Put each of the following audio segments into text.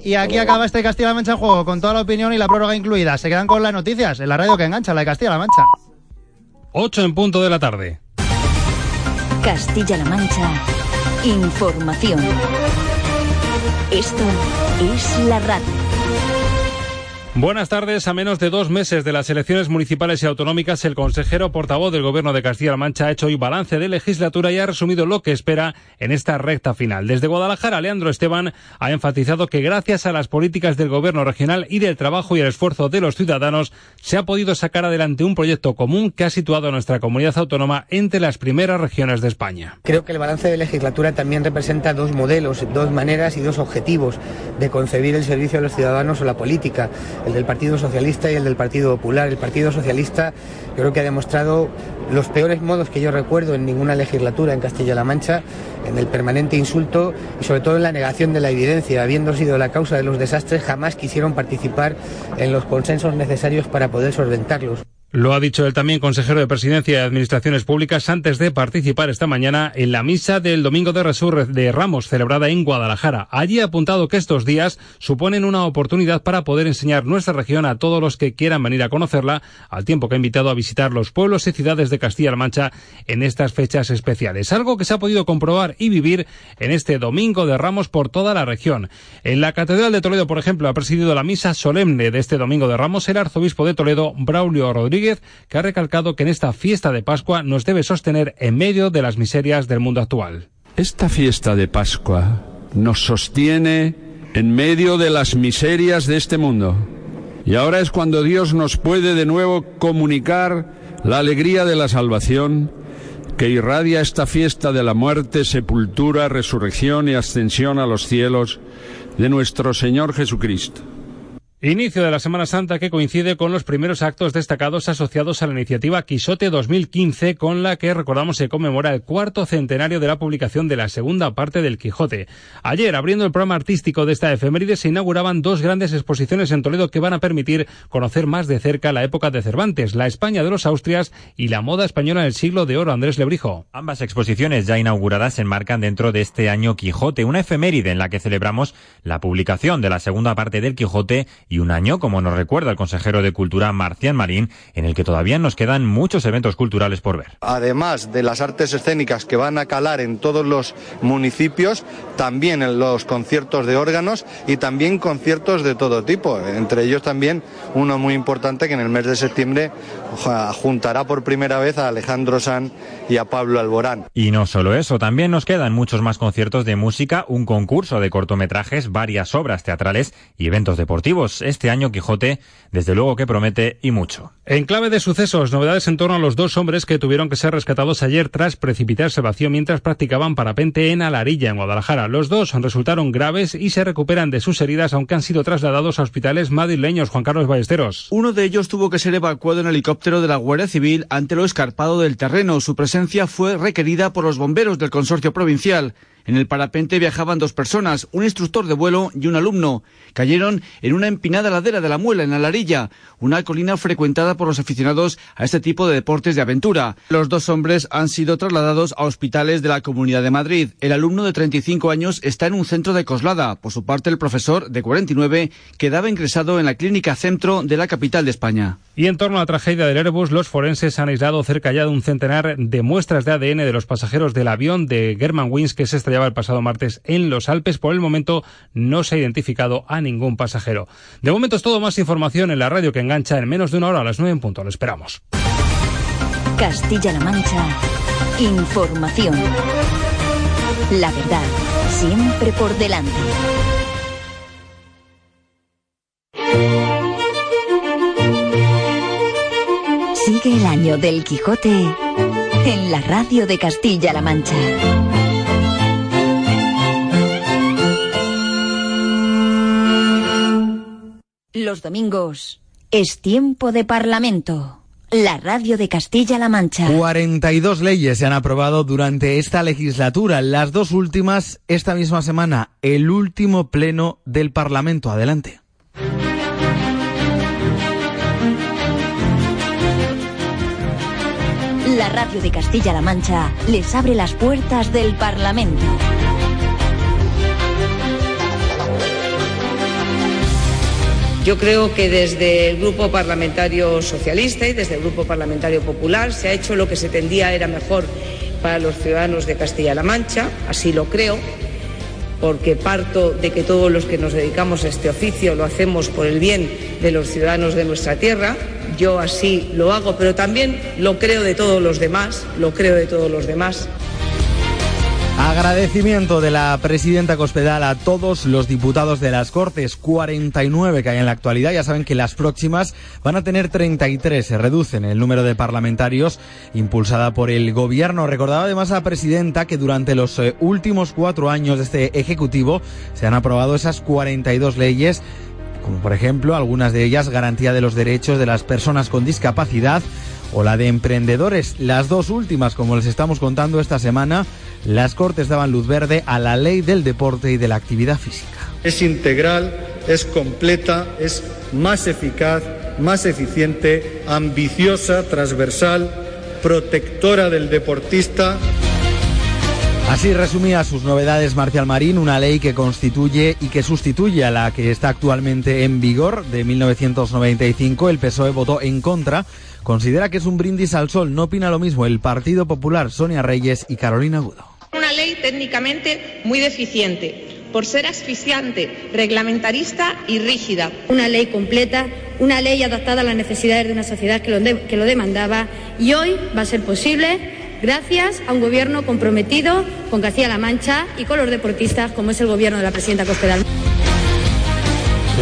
y aquí acaba este Castilla-La Mancha en juego, con toda la opinión y la prórroga incluida. Se quedan con las noticias en la radio que engancha, la de Castilla-La Mancha. 8 en punto de la tarde. Castilla-La Mancha, información. Esto es la radio. Buenas tardes. A menos de dos meses de las elecciones municipales y autonómicas, el consejero portavoz del Gobierno de Castilla-La Mancha ha hecho hoy balance de legislatura y ha resumido lo que espera en esta recta final. Desde Guadalajara, Leandro Esteban ha enfatizado que gracias a las políticas del Gobierno regional y del trabajo y el esfuerzo de los ciudadanos, se ha podido sacar adelante un proyecto común que ha situado a nuestra comunidad autónoma entre las primeras regiones de España. Creo que el balance de legislatura también representa dos modelos, dos maneras y dos objetivos de concebir el servicio a los ciudadanos o la política el del Partido Socialista y el del Partido Popular. El Partido Socialista yo creo que ha demostrado los peores modos que yo recuerdo en ninguna legislatura en Castilla-La Mancha, en el permanente insulto y sobre todo en la negación de la evidencia. Habiendo sido la causa de los desastres, jamás quisieron participar en los consensos necesarios para poder solventarlos. Lo ha dicho el también consejero de Presidencia y Administraciones Públicas antes de participar esta mañana en la misa del Domingo de Resur de Ramos celebrada en Guadalajara. Allí ha apuntado que estos días suponen una oportunidad para poder enseñar nuestra región a todos los que quieran venir a conocerla, al tiempo que ha invitado a visitar los pueblos y ciudades de Castilla-La Mancha en estas fechas especiales. Algo que se ha podido comprobar y vivir en este Domingo de Ramos por toda la región. En la Catedral de Toledo, por ejemplo, ha presidido la misa solemne de este Domingo de Ramos el arzobispo de Toledo, Braulio Rodríguez que ha recalcado que en esta fiesta de Pascua nos debe sostener en medio de las miserias del mundo actual. Esta fiesta de Pascua nos sostiene en medio de las miserias de este mundo. Y ahora es cuando Dios nos puede de nuevo comunicar la alegría de la salvación que irradia esta fiesta de la muerte, sepultura, resurrección y ascensión a los cielos de nuestro Señor Jesucristo. Inicio de la Semana Santa que coincide con los primeros actos destacados asociados a la iniciativa Quisote 2015 con la que recordamos se conmemora el cuarto centenario de la publicación de la segunda parte del Quijote. Ayer, abriendo el programa artístico de esta efeméride, se inauguraban dos grandes exposiciones en Toledo que van a permitir conocer más de cerca la época de Cervantes, la España de los Austrias y la moda española del siglo de oro. Andrés Lebrijo. Ambas exposiciones ya inauguradas se enmarcan dentro de este año Quijote, una efeméride en la que celebramos la publicación de la segunda parte del Quijote y un año, como nos recuerda el consejero de Cultura Marcián Marín, en el que todavía nos quedan muchos eventos culturales por ver. Además de las artes escénicas que van a calar en todos los municipios, también en los conciertos de órganos y también conciertos de todo tipo, entre ellos también uno muy importante que en el mes de septiembre juntará por primera vez a Alejandro San y a Pablo Alborán. Y no solo eso, también nos quedan muchos más conciertos de música, un concurso de cortometrajes, varias obras teatrales y eventos deportivos. Este año Quijote, desde luego que promete y mucho. En clave de sucesos, novedades en torno a los dos hombres que tuvieron que ser rescatados ayer tras precipitarse vacío mientras practicaban parapente en Alarilla, en Guadalajara. Los dos resultaron graves y se recuperan de sus heridas, aunque han sido trasladados a hospitales madrileños. Juan Carlos Ballesteros. Uno de ellos tuvo que ser evacuado en helicóptero de la Guardia Civil ante lo escarpado del terreno. Su presencia fue requerida por los bomberos del consorcio provincial. En el parapente viajaban dos personas, un instructor de vuelo y un alumno. Cayeron en una empinada ladera de la Muela, en Alarilla, una colina frecuentada por los aficionados a este tipo de deportes de aventura. Los dos hombres han sido trasladados a hospitales de la Comunidad de Madrid. El alumno de 35 años está en un centro de Coslada. Por su parte, el profesor de 49 quedaba ingresado en la clínica centro de la capital de España. Y en torno a la tragedia del Airbus, los forenses han aislado cerca ya de un centenar de muestras de ADN de los pasajeros del avión de Germanwings que se estrelló el pasado martes en los Alpes. Por el momento no se ha identificado a ningún pasajero. De momento es todo más información en la radio que engancha en menos de una hora a las nueve en punto. Lo esperamos. Castilla-La Mancha, información. La verdad, siempre por delante. Sigue el año del Quijote en la radio de Castilla-La Mancha. Los domingos es tiempo de Parlamento. La radio de Castilla-La Mancha. 42 leyes se han aprobado durante esta legislatura, las dos últimas esta misma semana, el último pleno del Parlamento. Adelante. La radio de Castilla-La Mancha les abre las puertas del Parlamento. Yo creo que desde el Grupo Parlamentario Socialista y desde el Grupo Parlamentario Popular se ha hecho lo que se tendía era mejor para los ciudadanos de Castilla-La Mancha, así lo creo, porque parto de que todos los que nos dedicamos a este oficio lo hacemos por el bien de los ciudadanos de nuestra tierra. Yo así lo hago, pero también lo creo de todos los demás, lo creo de todos los demás. Agradecimiento de la presidenta Cospedal a todos los diputados de las Cortes, 49 que hay en la actualidad. Ya saben que las próximas van a tener 33, se reducen el número de parlamentarios impulsada por el gobierno. Recordaba además a la presidenta que durante los eh, últimos cuatro años de este Ejecutivo se han aprobado esas 42 leyes como por ejemplo algunas de ellas garantía de los derechos de las personas con discapacidad o la de emprendedores. Las dos últimas, como les estamos contando esta semana, las Cortes daban luz verde a la ley del deporte y de la actividad física. Es integral, es completa, es más eficaz, más eficiente, ambiciosa, transversal, protectora del deportista. Así resumía sus novedades Marcial Marín, una ley que constituye y que sustituye a la que está actualmente en vigor de 1995. El PSOE votó en contra. Considera que es un brindis al sol. No opina lo mismo el Partido Popular, Sonia Reyes y Carolina Agudo. Una ley técnicamente muy deficiente por ser asfixiante, reglamentarista y rígida. Una ley completa, una ley adaptada a las necesidades de una sociedad que lo, de, que lo demandaba y hoy va a ser posible gracias a un gobierno comprometido con Castilla-La Mancha y con los deportistas, como es el gobierno de la presidenta Cospedal.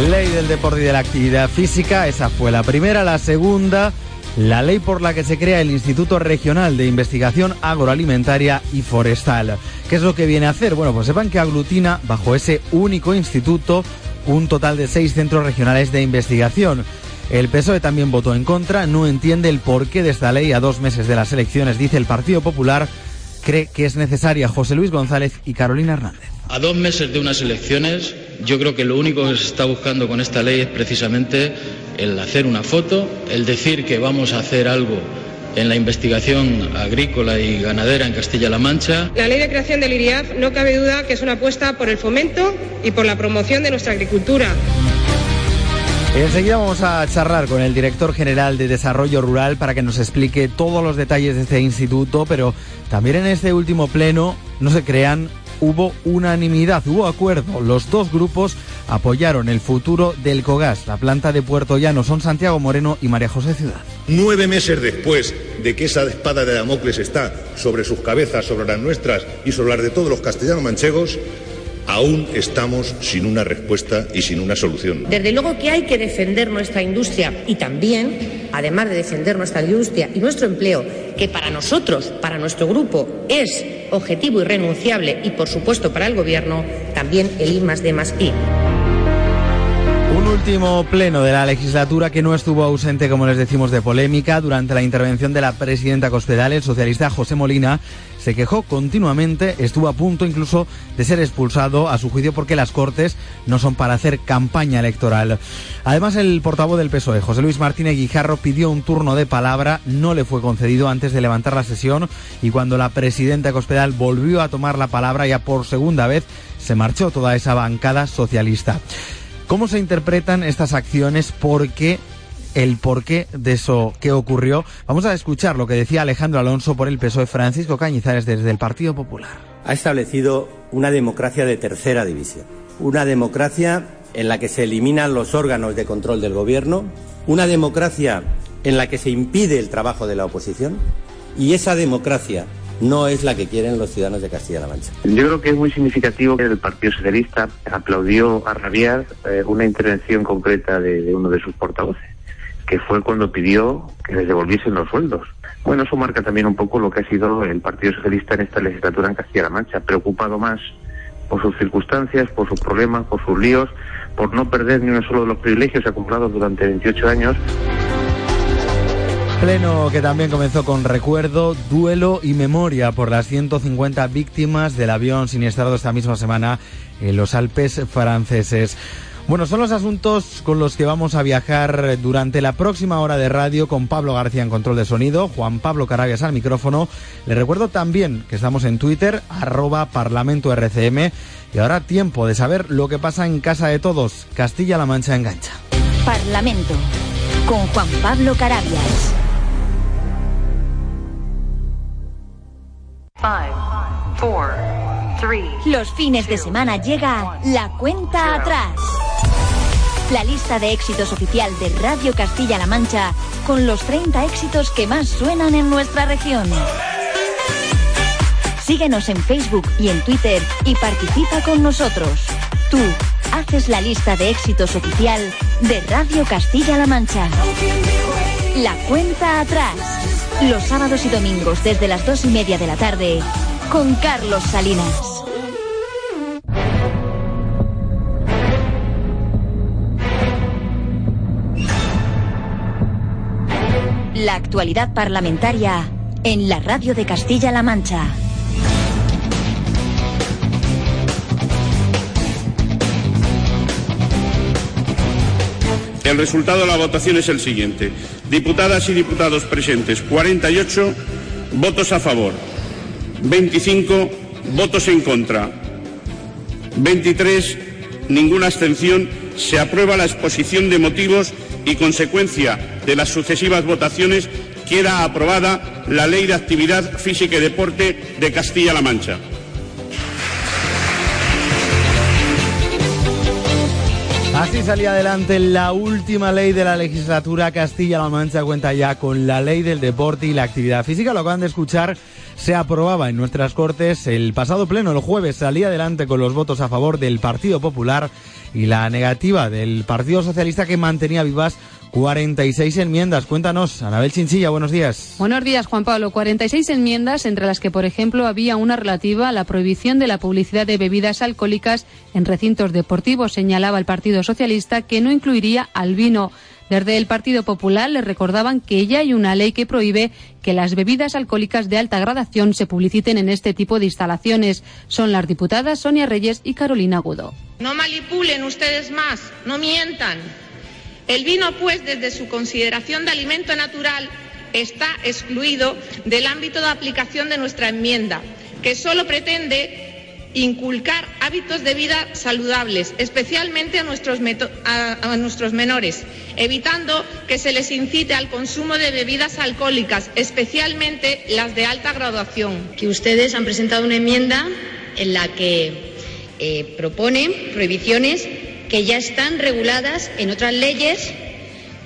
Ley del deporte y de la actividad física, esa fue la primera. La segunda, la ley por la que se crea el Instituto Regional de Investigación Agroalimentaria y Forestal. ¿Qué es lo que viene a hacer? Bueno, pues sepan que aglutina bajo ese único instituto un total de seis centros regionales de investigación. El PSOE también votó en contra, no entiende el porqué de esta ley a dos meses de las elecciones, dice el Partido Popular, cree que es necesaria José Luis González y Carolina Hernández. A dos meses de unas elecciones, yo creo que lo único que se está buscando con esta ley es precisamente el hacer una foto, el decir que vamos a hacer algo en la investigación agrícola y ganadera en Castilla-La Mancha. La ley de creación del IRIAF no cabe duda que es una apuesta por el fomento y por la promoción de nuestra agricultura. Enseguida vamos a charlar con el director general de Desarrollo Rural para que nos explique todos los detalles de este instituto, pero también en este último pleno, no se crean, hubo unanimidad, hubo acuerdo. Los dos grupos apoyaron el futuro del COGAS, la planta de Puerto Llano. Son Santiago Moreno y María José Ciudad. Nueve meses después de que esa espada de Damocles está sobre sus cabezas, sobre las nuestras y sobre las de todos los castellanos manchegos, aún estamos sin una respuesta y sin una solución. Desde luego que hay que defender nuestra industria y también, además de defender nuestra industria y nuestro empleo, que para nosotros, para nuestro grupo, es objetivo irrenunciable y, por supuesto, para el Gobierno, también el I más D más I. Un último pleno de la legislatura que no estuvo ausente, como les decimos, de polémica. Durante la intervención de la presidenta Cospedal, el socialista José Molina se quejó continuamente, estuvo a punto incluso de ser expulsado a su juicio porque las Cortes no son para hacer campaña electoral. Además, el portavoz del PSOE, José Luis Martínez Guijarro, pidió un turno de palabra, no le fue concedido antes de levantar la sesión y cuando la presidenta Cospedal volvió a tomar la palabra ya por segunda vez, se marchó toda esa bancada socialista. ¿Cómo se interpretan estas acciones? Porque el porqué de eso que ocurrió. Vamos a escuchar lo que decía Alejandro Alonso por el PSOE Francisco Cañizares desde el Partido Popular. Ha establecido una democracia de tercera división. Una democracia en la que se eliminan los órganos de control del gobierno. Una democracia en la que se impide el trabajo de la oposición. Y esa democracia no es la que quieren los ciudadanos de Castilla-La Mancha. Yo creo que es muy significativo que el Partido Socialista aplaudió a rabiar eh, una intervención concreta de, de uno de sus portavoces que fue cuando pidió que les devolviesen los sueldos. Bueno, eso marca también un poco lo que ha sido el Partido Socialista en esta legislatura en Castilla-La Mancha, preocupado más por sus circunstancias, por sus problemas, por sus líos, por no perder ni uno solo de los privilegios acumulados durante 28 años. Pleno que también comenzó con recuerdo, duelo y memoria por las 150 víctimas del avión siniestrado esta misma semana en los Alpes franceses. Bueno, son los asuntos con los que vamos a viajar durante la próxima hora de radio con Pablo García en control de sonido, Juan Pablo Carabias al micrófono. Le recuerdo también que estamos en Twitter, arroba Parlamento RCM. Y ahora tiempo de saber lo que pasa en casa de todos. Castilla-La Mancha engancha. Parlamento con Juan Pablo Carabias. Los fines de semana llega la cuenta atrás. La lista de éxitos oficial de Radio Castilla-La Mancha con los 30 éxitos que más suenan en nuestra región. Síguenos en Facebook y en Twitter y participa con nosotros. Tú haces la lista de éxitos oficial de Radio Castilla-La Mancha. La cuenta atrás. Los sábados y domingos desde las dos y media de la tarde con Carlos Salinas. La actualidad parlamentaria en la radio de Castilla-La Mancha. El resultado de la votación es el siguiente. Diputadas y diputados presentes, 48 votos a favor, 25 votos en contra, 23 ninguna abstención. Se aprueba la exposición de motivos y consecuencia de las sucesivas votaciones queda aprobada la Ley de Actividad Física y Deporte de Castilla-La Mancha. Así salía adelante la última ley de la legislatura. Castilla-La Mancha cuenta ya con la ley del deporte y la actividad física. Lo acaban de escuchar. Se aprobaba en nuestras cortes el pasado pleno, el jueves, salía adelante con los votos a favor del Partido Popular y la negativa del Partido Socialista que mantenía vivas 46 enmiendas. Cuéntanos, Anabel Chinchilla, buenos días. Buenos días, Juan Pablo. 46 enmiendas, entre las que, por ejemplo, había una relativa a la prohibición de la publicidad de bebidas alcohólicas en recintos deportivos. Señalaba el Partido Socialista que no incluiría al vino. Desde el Partido Popular le recordaban que ya hay una ley que prohíbe que las bebidas alcohólicas de alta gradación se publiciten en este tipo de instalaciones. Son las diputadas Sonia Reyes y Carolina Agudo. No manipulen ustedes más, no mientan. El vino, pues, desde su consideración de alimento natural, está excluido del ámbito de aplicación de nuestra enmienda, que solo pretende inculcar hábitos de vida saludables, especialmente a nuestros, menores, evitando que se les incite al consumo de bebidas alcohólicas, especialmente las de alta graduación. Que ustedes han presentado una enmienda en la que eh, propone prohibiciones que ya están reguladas en otras leyes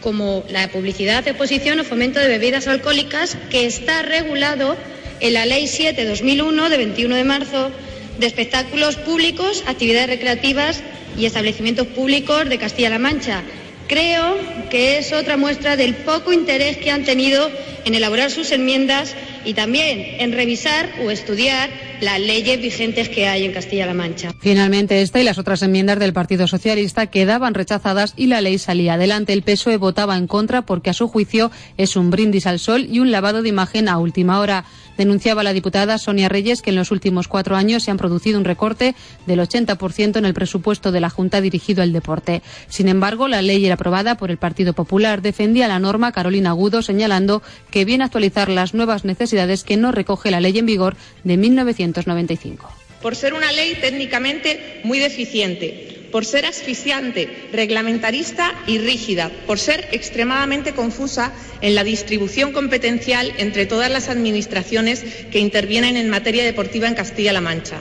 como la publicidad, exposición o fomento de bebidas alcohólicas, que está regulado en la Ley 7-2001 de 21 de marzo de espectáculos públicos, actividades recreativas y establecimientos públicos de Castilla-La Mancha. Creo que es otra muestra del poco interés que han tenido en elaborar sus enmiendas y también en revisar o estudiar las leyes vigentes que hay en Castilla-La Mancha. Finalmente, esta y las otras enmiendas del Partido Socialista quedaban rechazadas y la ley salía adelante. El PSOE votaba en contra porque, a su juicio, es un brindis al sol y un lavado de imagen a última hora. Denunciaba la diputada Sonia Reyes que en los últimos cuatro años se han producido un recorte del 80% en el presupuesto de la Junta dirigido al deporte. Sin embargo, la ley era aprobada por el Partido Popular. Defendía la norma Carolina Agudo, señalando que viene a actualizar las nuevas necesidades que no recoge la ley en vigor de 1995. Por ser una ley técnicamente muy deficiente, por ser asfixiante, reglamentarista y rígida, por ser extremadamente confusa en la distribución competencial entre todas las administraciones que intervienen en materia deportiva en Castilla-La Mancha,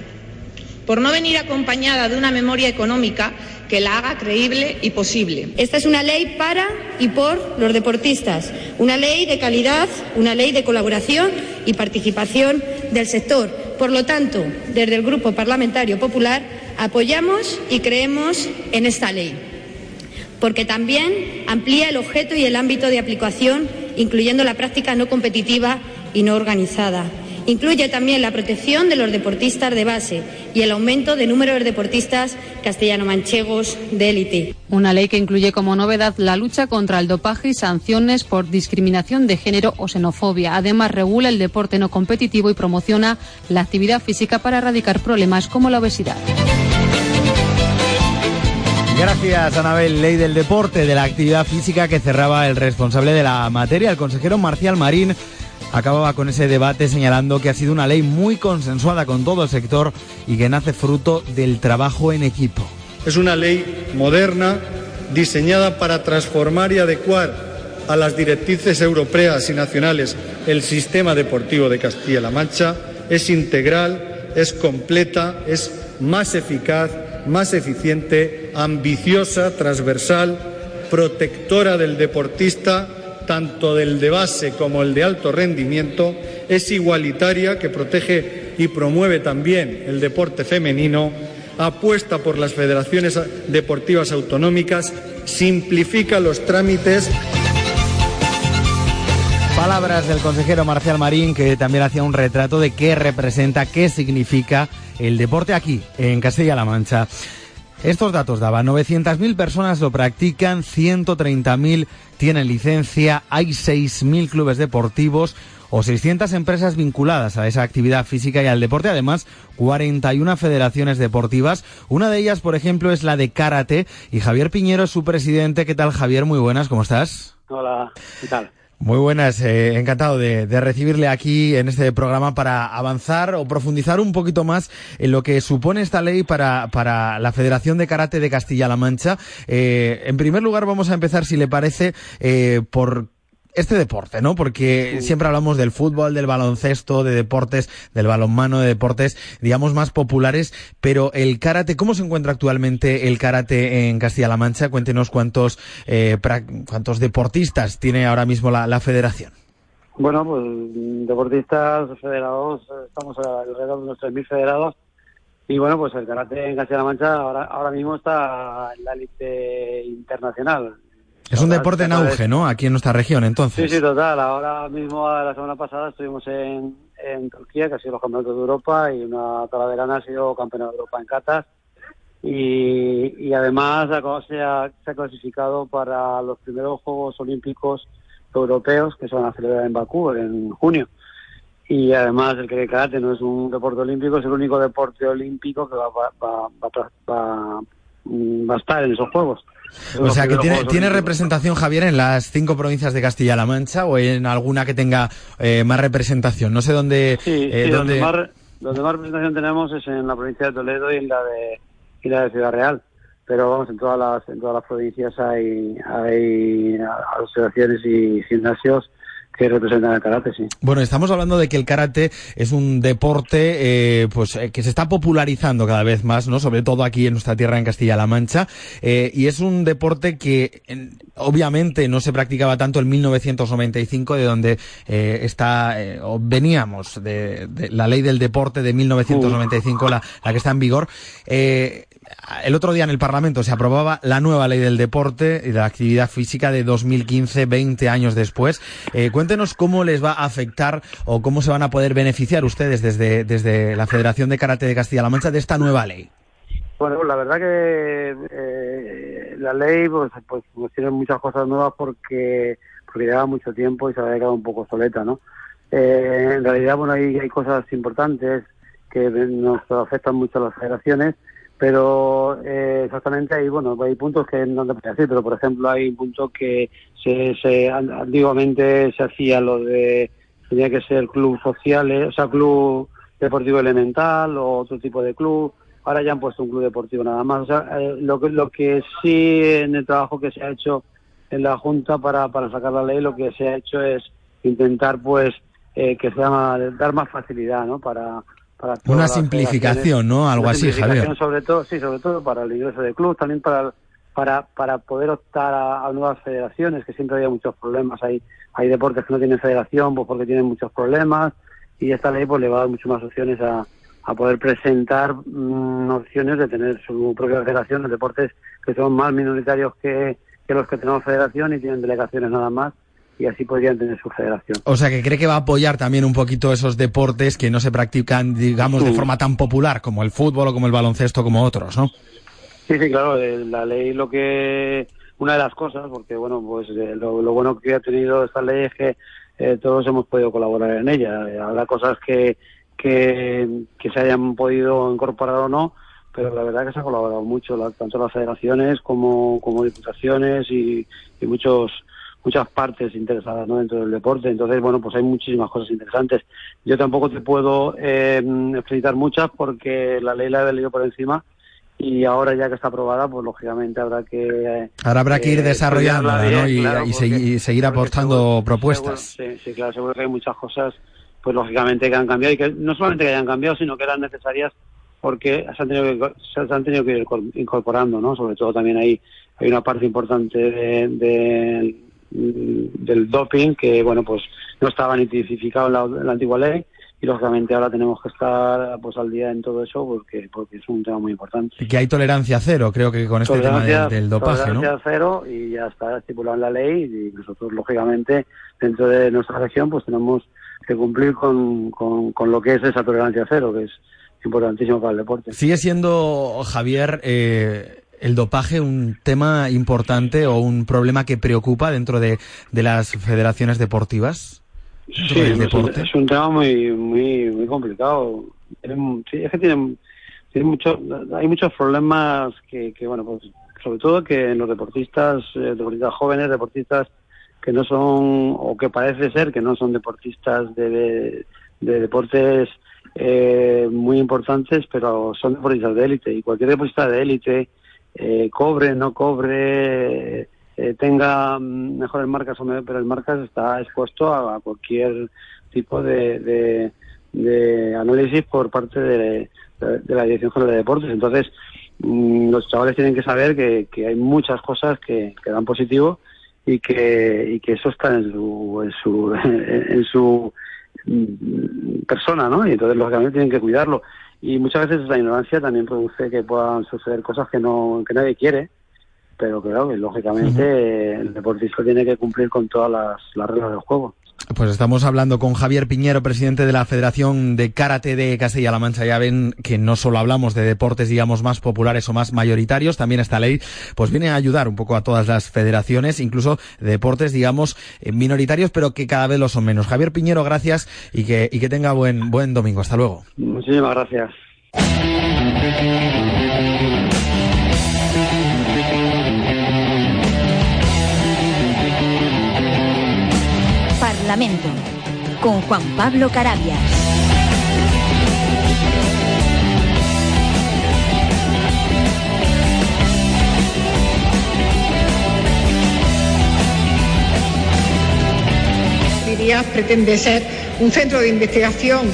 por no venir acompañada de una memoria económica que la haga creíble y posible. Esta es una ley para y por los deportistas, una ley de calidad, una ley de colaboración y participación del sector. Por lo tanto, desde el Grupo Parlamentario Popular apoyamos y creemos en esta ley, porque también amplía el objeto y el ámbito de aplicación, incluyendo la práctica no competitiva y no organizada Incluye también la protección de los deportistas de base y el aumento de número de deportistas castellano-manchegos de élite. Una ley que incluye como novedad la lucha contra el dopaje y sanciones por discriminación de género o xenofobia. Además, regula el deporte no competitivo y promociona la actividad física para erradicar problemas como la obesidad. Gracias, Anabel. Ley del deporte, de la actividad física que cerraba el responsable de la materia, el consejero Marcial Marín. Acababa con ese debate señalando que ha sido una ley muy consensuada con todo el sector y que nace fruto del trabajo en equipo. Es una ley moderna, diseñada para transformar y adecuar a las directrices europeas y nacionales el sistema deportivo de Castilla-La Mancha. Es integral, es completa, es más eficaz, más eficiente, ambiciosa, transversal, protectora del deportista tanto del de base como el de alto rendimiento, es igualitaria, que protege y promueve también el deporte femenino, apuesta por las federaciones deportivas autonómicas, simplifica los trámites. Palabras del consejero Marcial Marín, que también hacía un retrato de qué representa, qué significa el deporte aquí, en Castilla-La Mancha. Estos datos daban 900.000 personas lo practican, 130.000 tienen licencia, hay 6.000 clubes deportivos o 600 empresas vinculadas a esa actividad física y al deporte, además 41 federaciones deportivas. Una de ellas, por ejemplo, es la de karate y Javier Piñero es su presidente. ¿Qué tal, Javier? Muy buenas, ¿cómo estás? Hola, ¿qué tal? Muy buenas, eh, encantado de, recibirle aquí en este programa para avanzar o profundizar un poquito más en lo que supone esta ley para, para la Federación de Karate de Castilla-La Mancha. Eh, en primer lugar, vamos a empezar, si le parece, eh, por este deporte, ¿no? Porque siempre hablamos del fútbol, del baloncesto, de deportes, del balonmano, de deportes, digamos, más populares, pero el karate, ¿cómo se encuentra actualmente el karate en Castilla-La Mancha? Cuéntenos cuántos, eh, cuántos deportistas tiene ahora mismo la, federación. Bueno, pues deportistas federados, estamos alrededor de unos 3.000 federados, y bueno, pues el karate en Castilla-La Mancha ahora, ahora mismo está en la élite internacional es un deporte en auge, ¿no? Aquí en nuestra región, entonces. Sí, sí, total. Ahora mismo, la semana pasada, estuvimos en, en Turquía, que ha sido los campeonatos de Europa, y una talaverana ha sido campeona de Europa en Catas. Y, y además se ha, se ha clasificado para los primeros Juegos Olímpicos Europeos que se van a celebrar en Bakú en junio. Y además el karate no es un deporte olímpico, es el único deporte olímpico que va, va, va, va, va a estar en esos Juegos. O sea que tiene, tiene representación, Javier, en las cinco provincias de Castilla-La Mancha o en alguna que tenga eh, más representación. No sé dónde. Sí, eh, donde, más, representación tenemos es en la provincia de Toledo y en la de, y la de Ciudad Real. Pero vamos, en todas las, en todas las provincias hay, hay asociaciones y gimnasios que representan el karate, sí. Bueno, estamos hablando de que el karate es un deporte eh, pues eh, que se está popularizando cada vez más, ¿no? Sobre todo aquí en nuestra tierra, en Castilla-La Mancha, eh, y es un deporte que obviamente no se practicaba tanto en 1995, de donde está veníamos de, la ley del deporte de 1995, la, la que está en vigor el otro día en el Parlamento se aprobaba la nueva ley del deporte y de la actividad física de 2015, 20 años después. Eh, cuéntenos cómo les va a afectar o cómo se van a poder beneficiar ustedes desde, desde la Federación de Karate de Castilla-La Mancha de esta nueva ley. Bueno, la verdad que eh, la ley pues, pues, pues, tiene muchas cosas nuevas porque, porque lleva mucho tiempo y se ha quedado un poco soleta, ¿no? Eh, en realidad, bueno, hay, hay cosas importantes que nos afectan mucho a las federaciones pero eh, exactamente hay bueno hay puntos que no te puedo decir pero por ejemplo hay un punto que se, se antiguamente se hacía lo de tenía que ser club social o sea club deportivo elemental o otro tipo de club. Ahora ya han puesto un club deportivo nada más. O sea eh, lo que lo que sí en el trabajo que se ha hecho en la junta para para sacar la ley lo que se ha hecho es intentar pues eh, que sea dar más facilidad no para una simplificación, ¿no? Algo así, Javier. Sobre todo, sí, sobre todo para el ingreso de club, también para para, para poder optar a, nuevas federaciones, que siempre había muchos problemas. Hay, hay deportes que no tienen federación pues porque tienen muchos problemas y esta ley pues le va a dar muchas más opciones a, a poder presentar mm, opciones de tener su propia federación en deportes que son más minoritarios que, que los que tenemos federación y tienen delegaciones nada más y así podrían tener su federación. O sea, que cree que va a apoyar también un poquito esos deportes que no se practican, digamos, de forma tan popular como el fútbol o como el baloncesto como otros, ¿no? Sí, sí, claro, eh, la ley lo que una de las cosas, porque bueno, pues eh, lo, bueno que ha tenido esta ley es que eh, todos hemos podido colaborar en ella. Habrá cosas que, que, se hayan podido incorporar o no, pero la verdad que se ha colaborado mucho, tanto las federaciones como, como diputaciones y, y muchos muchas partes interesadas ¿no? dentro del deporte. Entonces, bueno, pues hay muchísimas cosas interesantes. Yo tampoco te puedo eh, explicar muchas porque la ley la he leído por encima y ahora ya que está aprobada, pues lógicamente habrá que... Ahora habrá que ir desarrollándola, ¿no? Y, seguir, aportando propuestas. sí, sí, claro, seguro que hay muchas cosas, pues lógicamente que han cambiado y que no solamente que hayan cambiado, sino que eran necesarias porque se han tenido que, se han tenido que ir incorporando, ¿no? Sobre todo también hay, hay una parte importante de Mm, del doping que bueno pues no estaba ni tipificado en la, antigua ley y lógicamente ahora tenemos que estar pues al día en todo eso porque porque es un tema muy importante. Y que hay tolerancia cero, creo que con este tema del, dopaje, tolerancia cero y ya está estipulado en la ley y nosotros lógicamente dentro de nuestra región pues tenemos que cumplir con, con, con lo que es esa tolerancia cero que es importantísimo para el deporte. Sigue siendo Javier eh, el dopaje un tema importante o un problema que preocupa dentro de, las federaciones deportivas? Sí, es un, tema muy muy muy complicado. Sí, es que tiene, tiene mucho, hay muchos problemas que, que, bueno, pues sobre todo que los deportistas, eh, deportistas jóvenes, deportistas que no son, o que parece ser que no son deportistas de, de, deportes eh, muy importantes, pero son deportistas de élite. Y cualquier deportista de élite eh, cobre, no cobre, eh, tenga mejores marcas o no, pero el marcas está expuesto a, cualquier tipo de, de, análisis por parte de, la Dirección General de Deportes. Entonces, mm, los chavales tienen que saber que, hay muchas cosas que, dan positivo y que, y que eso está en su, en su, en su mm, persona, ¿no? Y entonces, lógicamente, tienen que cuidarlo y muchas veces la ignorancia también produce que puedan suceder cosas que no que nadie quiere. Pero claro que lógicamente el deportista tiene que cumplir con todas las reglas del juego pues estamos hablando con Javier Piñero, presidente de la Federación de Karate de Castilla-La Mancha. Ya ven que no solo hablamos de deportes, digamos, más populares o más mayoritarios, también esta ley pues viene a ayudar un poco a todas las federaciones, incluso deportes, digamos, eh, minoritarios, pero que cada vez lo son menos. Javier Piñero, gracias y que, y que tenga buen, buen domingo. Hasta luego. Muchísimas gracias. Con Juan Pablo Carabias. Pretende ser un centro de investigación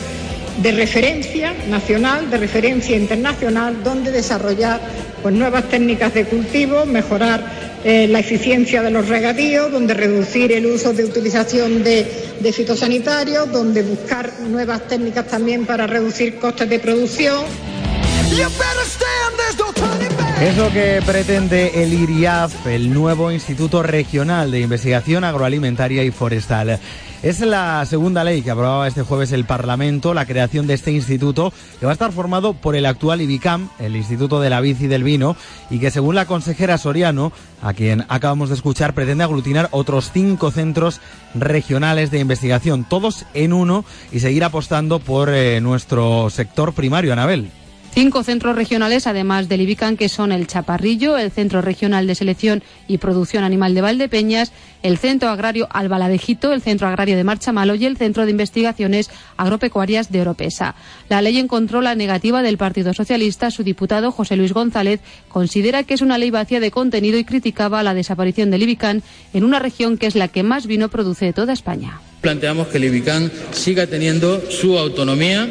de referencia nacional, de referencia internacional, donde desarrollar pues, nuevas técnicas de cultivo, mejorar eh, la eficiencia de los regadíos, donde reducir el uso de utilización de, de fitosanitarios, donde buscar nuevas técnicas también para reducir costes de producción. Es lo que pretende el IRIAF, el nuevo Instituto Regional de Investigación Agroalimentaria y Forestal. Es la segunda ley que aprobaba este jueves el Parlamento, la creación de este instituto, que va a estar formado por el actual IBICAM, el Instituto de la Vid y del Vino, y que según la consejera Soriano, a quien acabamos de escuchar, pretende aglutinar otros cinco centros regionales de investigación, todos en uno, y seguir apostando por eh, nuestro sector primario, Anabel. Cinco centros regionales, además del IBICAN, que son el Chaparrillo, el Centro Regional de Selección y Producción Animal de Valdepeñas, el Centro Agrario Albaladejito, el Centro Agrario de Marchamalo y el Centro de Investigaciones Agropecuarias de Oropesa. La ley encontró la negativa del Partido Socialista. Su diputado, José Luis González, considera que es una ley vacía de contenido y criticaba la desaparición del IBICAN en una región que es la que más vino produce de toda España. Planteamos que el siga teniendo su autonomía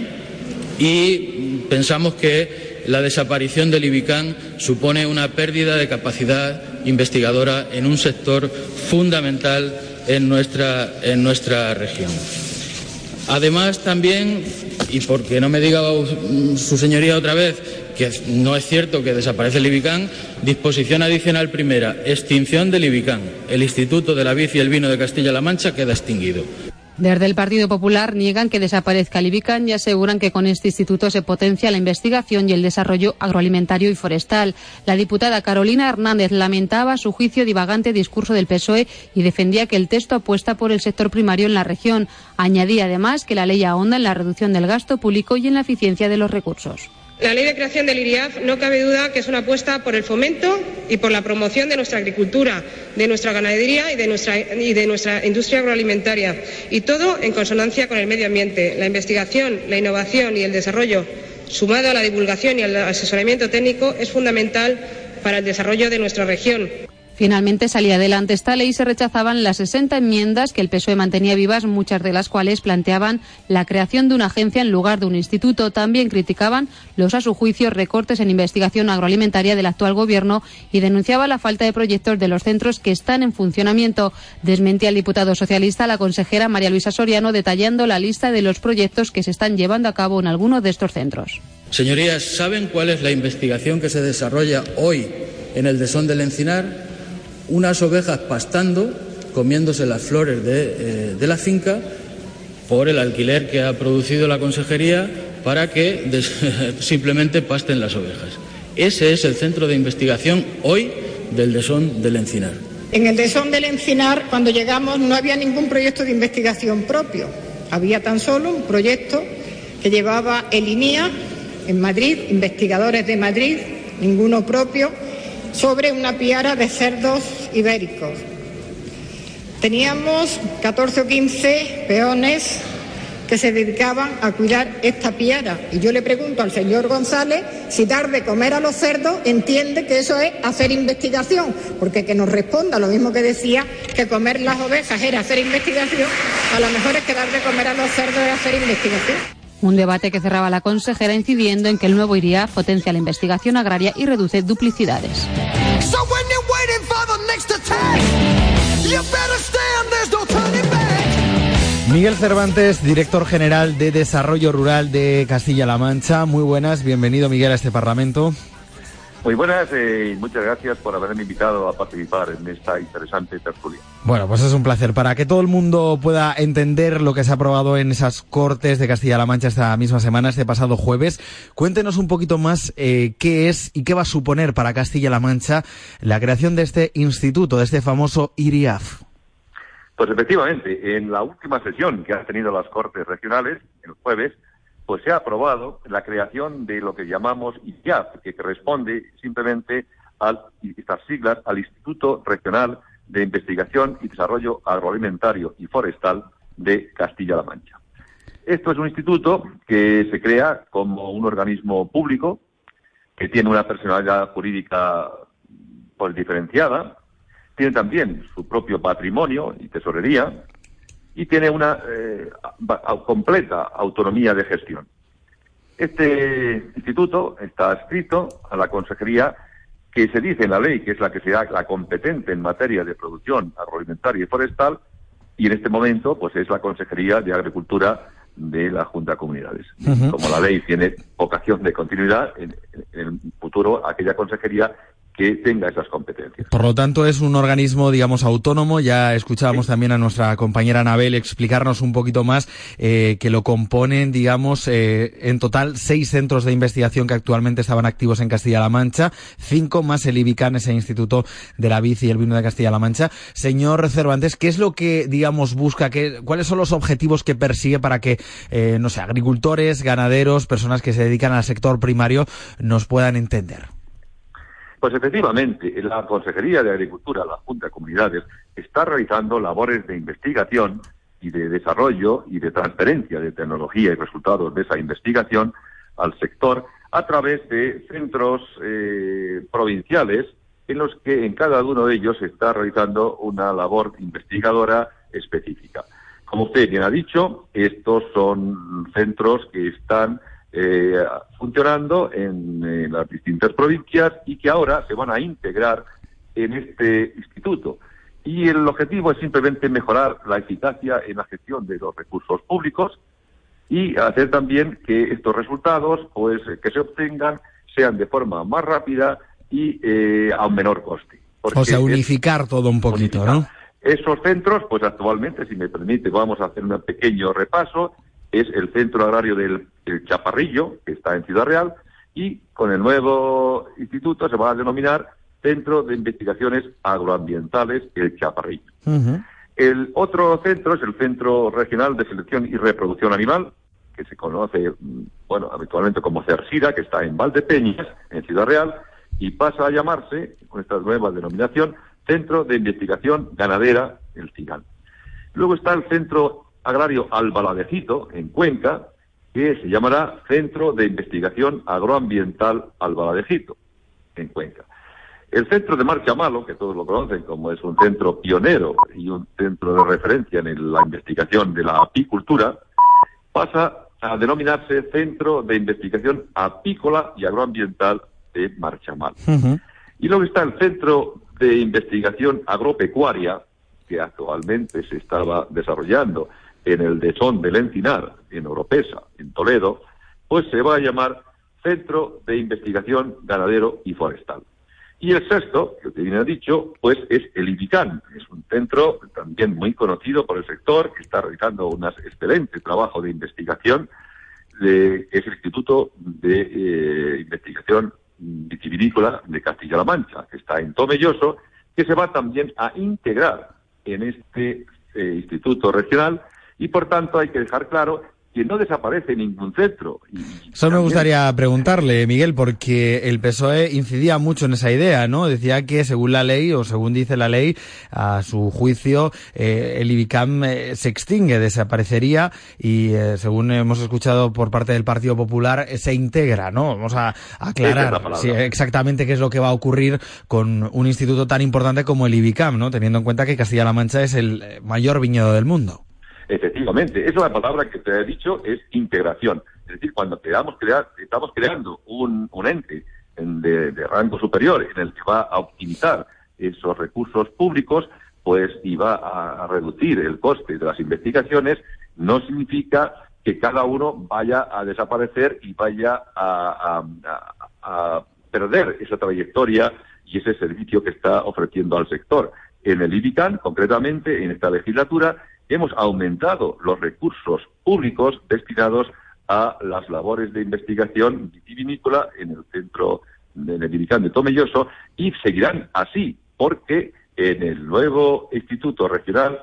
y pensamos que la desaparición del IBICAN supone una pérdida de capacidad investigadora en un sector fundamental en nuestra, en nuestra región. Además, también, y porque no me diga su señoría otra vez que no es cierto que desaparece el IBICAN. Disposición adicional primera, extinción del IBICAN. El Instituto de la Vid y el Vino de Castilla-La Mancha queda extinguido. Desde el Partido Popular niegan que desaparezca el y aseguran que con este instituto se potencia la investigación y el desarrollo agroalimentario y forestal. La diputada Carolina Hernández lamentaba su juicio divagante discurso del PSOE y defendía que el texto apuesta por el sector primario en la región. Añadía además que la ley ahonda en la reducción del gasto público y en la eficiencia de los recursos. La ley de creación del IRIAF no cabe duda que es una apuesta por el fomento y por la promoción de nuestra agricultura, de nuestra ganadería y de nuestra, y de nuestra industria agroalimentaria, y todo en consonancia con el medio ambiente. La investigación, la innovación y el desarrollo, sumado a la divulgación y al asesoramiento técnico, es fundamental para el desarrollo de nuestra región. Finalmente salía adelante esta ley y se rechazaban las 60 enmiendas que el PSOE mantenía vivas, muchas de las cuales planteaban la creación de una agencia en lugar de un instituto. También criticaban los, a su juicio, recortes en investigación agroalimentaria del actual gobierno y denunciaba la falta de proyectos de los centros que están en funcionamiento. Desmentía el diputado socialista la consejera María Luisa Soriano detallando la lista de los proyectos que se están llevando a cabo en algunos de estos centros. Señorías, ¿saben cuál es la investigación que se desarrolla hoy en el desón del Encinar? Unas ovejas pastando, comiéndose las flores de, eh, la finca, por el alquiler que ha producido la consejería para que simplemente pasten las ovejas. Ese es el centro de investigación hoy del desón del Encinar. En el desón del Encinar, cuando llegamos, no había ningún proyecto de investigación propio. Había tan solo un proyecto que llevaba el INIA en Madrid, investigadores de Madrid, ninguno propio, sobre una piara de cerdos ibéricos. Teníamos 14 o 15 peones que se dedicaban a cuidar esta piara. Y yo le pregunto al señor González si dar de comer a los cerdos entiende que eso es hacer investigación, porque que nos responda lo mismo que decía que comer las ovejas era hacer investigación, a lo mejor es que dar de comer a los cerdos es hacer investigación. Un debate que cerraba la consejera incidiendo en que el nuevo IRIA potencia la investigación agraria y reduce duplicidades. Miguel Cervantes, director general de Desarrollo Rural de Castilla-La Mancha. Muy buenas, bienvenido Miguel a este Parlamento. Muy buenas eh, y muchas gracias por haberme invitado a participar en esta interesante tertulia. Bueno, pues es un placer. Para que todo el mundo pueda entender lo que se ha aprobado en esas Cortes de Castilla-La Mancha esta misma semana, este pasado jueves, cuéntenos un poquito más eh, qué es y qué va a suponer para Castilla-La Mancha la creación de este instituto, de este famoso IRIAF. Pues efectivamente, en la última sesión que han tenido las Cortes Regionales, el jueves, pues se ha aprobado la creación de lo que llamamos ICIAF, que corresponde simplemente a estas siglas al Instituto Regional de Investigación y Desarrollo Agroalimentario y Forestal de Castilla-La Mancha. Esto es un instituto que se crea como un organismo público que tiene una personalidad jurídica pues diferenciada, tiene también su propio patrimonio y tesorería, y tiene una eh, completa autonomía de gestión. Este instituto está adscrito a la consejería que se dice en la ley que es la que será la competente en materia de producción agroalimentaria y forestal y en este momento pues es la consejería de agricultura de la Junta de Comunidades. Como la ley tiene vocación de continuidad, en, en el futuro aquella consejería que tenga esas competencias. Por lo tanto, es un organismo, digamos, autónomo. Ya escuchábamos también a nuestra compañera Anabel explicarnos un poquito más eh, que lo componen, digamos, eh, en total seis centros de investigación que actualmente estaban activos en Castilla-La Mancha, cinco más el IBICAN, ese Instituto de la Vid y el Vino de Castilla-La Mancha. Señor Cervantes, ¿qué es lo que, digamos, busca? ¿Qué, ¿Cuáles son los objetivos que persigue para que, eh, no sé, agricultores, ganaderos, personas que se dedican al sector primario nos puedan entender? Pues efectivamente, la Consejería de Agricultura, la Junta de Comunidades, está realizando labores de investigación y de desarrollo y de transferencia de tecnología y resultados de esa investigación al sector a través de centros eh, provinciales en los que en cada uno de ellos se está realizando una labor investigadora específica. Como usted bien ha dicho, estos son centros que están eh, funcionando en, las distintas provincias y que ahora se van a integrar en este instituto. Y el objetivo es simplemente mejorar la eficacia en la gestión de los recursos públicos y hacer también que estos resultados, pues, que se obtengan, sean de forma más rápida y eh, a un menor coste. o sea, unificar todo un poquito, ¿no? Esos centros, pues actualmente, si me permite, vamos a hacer un pequeño repaso. Es el Centro Agrario del, Chaparrillo, que está en Ciudad Real, y con el nuevo instituto se va a denominar Centro de Investigaciones Agroambientales El Chaparrillo. El otro centro es el Centro Regional de Selección y Reproducción Animal, que se conoce, mm, bueno, habitualmente como CERSIDA, que está en Valdepeñas, en Ciudad Real, y pasa a llamarse, con esta nueva denominación, Centro de Investigación Ganadera, el CIGAN. Luego está el Centro Agrario Albaladejito, en Cuenca, que se llamará Centro de Investigación Agroambiental Albaladejito, en Cuenca. El Centro de Marcha Malo, que todos lo conocen como es un centro pionero y un centro de referencia en la investigación de la apicultura, pasa a denominarse Centro de Investigación Apícola y Agroambiental de Marchamal. Y luego está el Centro de Investigación Agropecuaria, que actualmente se estaba desarrollando en el Desón del Encinar, en Oropesa, en Toledo, pues se va a llamar Centro de Investigación Ganadero y Forestal. Y el sexto, que usted bien ha dicho, pues es el IBICAN. Es un centro también muy conocido por el sector, que está realizando un excelente trabajo de investigación, de, que es el Instituto de eh, Investigación Vitivinícola de Castilla-La Mancha, que está en Tomelloso, que se va también a integrar en este eh, instituto regional y por tanto hay que dejar claro que no desaparece ningún centro. Eso me gustaría preguntarle, Miguel, porque el PSOE incidía mucho en esa idea, ¿no? Decía que según la ley, o según dice la ley, a su juicio, eh, el IBICAM eh, se extingue, desaparecería y, eh, según hemos escuchado por parte del Partido Popular, se integra, ¿no? Vamos a, aclarar exactamente qué es lo que va a ocurrir con un instituto tan importante como el IBICAM, ¿no? Teniendo en cuenta que Castilla-La Mancha es el mayor viñedo del mundo. Efectivamente, esa es la palabra que te he dicho, es integración. Es decir, cuando creamos, estamos creando un, ente de, rango superior en el que va a optimizar esos recursos públicos, pues y va a, reducir el coste de las investigaciones, no significa que cada uno vaya a desaparecer y vaya a, a perder esa trayectoria y ese servicio que está ofreciendo al sector. En el IBICAN, concretamente, en esta legislatura, hemos aumentado los recursos públicos destinados a las labores de investigación vitivinícola en el centro de el de Tomelloso y seguirán así, porque en el nuevo instituto regional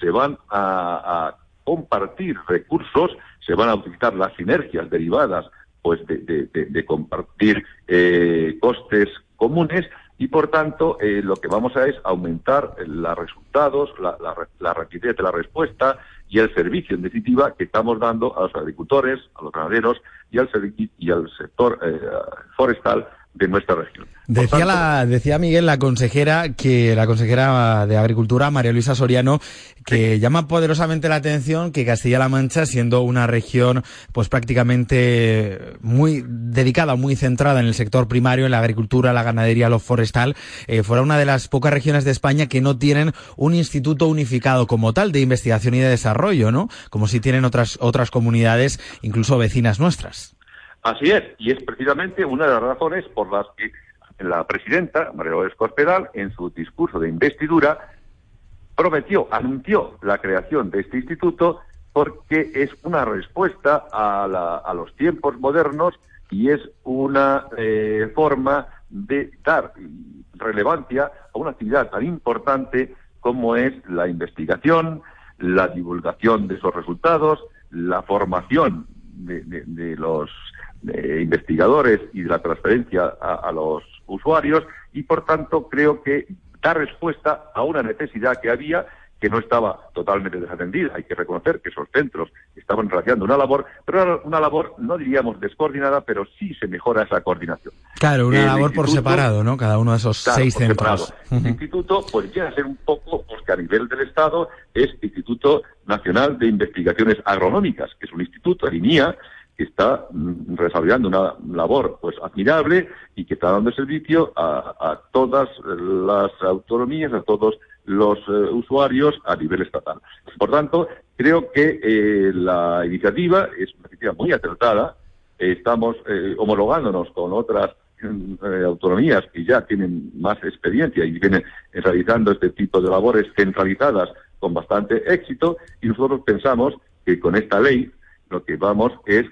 se van a, compartir recursos, se van a utilizar las sinergias derivadas pues de, compartir eh, costes comunes y por tanto eh, lo que vamos a es aumentar los resultados, la, la, rapidez de la respuesta y el servicio en definitiva que estamos dando a los agricultores, a los ganaderos y al, y al sector eh, forestal de nuestra región. Decía, la, decía Miguel, la consejera, que la consejera de Agricultura, María Luisa Soriano, que llama poderosamente la atención que Castilla-La Mancha, siendo una región pues prácticamente muy dedicada, muy centrada en el sector primario, en la agricultura, la ganadería, lo forestal, eh, fuera una de las pocas regiones de España que no tienen un instituto unificado como tal de investigación y de desarrollo, ¿no? Como si tienen otras, otras comunidades, incluso vecinas nuestras. Así es, y es precisamente una de las razones por las que la presidenta, María López Cospedal, en su discurso de investidura, prometió, anunció la creación de este instituto porque es una respuesta a, los tiempos modernos y es una eh, forma de dar relevancia a una actividad tan importante como es la investigación, la divulgación de esos resultados, la formación de los de investigadores y de la transferencia a, los usuarios y por tanto creo que da respuesta a una necesidad que había que no estaba totalmente desatendida. Hay que reconocer que esos centros estaban realizando una labor, pero una labor, no diríamos descoordinada, pero sí se mejora esa coordinación. Claro, una labor por separado, ¿no? Cada uno de esos seis centros. El instituto, pues llega a ser un poco, porque a nivel del Estado es Instituto Nacional de Investigaciones Agronómicas, que es un instituto, línea que está mm, desarrollando una labor pues admirable y que está dando servicio a, todas las autonomías, a todos los eh, usuarios a nivel estatal. Por tanto, creo que eh, la iniciativa es una iniciativa muy acertada estamos homologándonos con otras autonomías que ya tienen más experiencia y vienen realizando este tipo de labores centralizadas con bastante éxito y nosotros pensamos que con esta ley lo que vamos es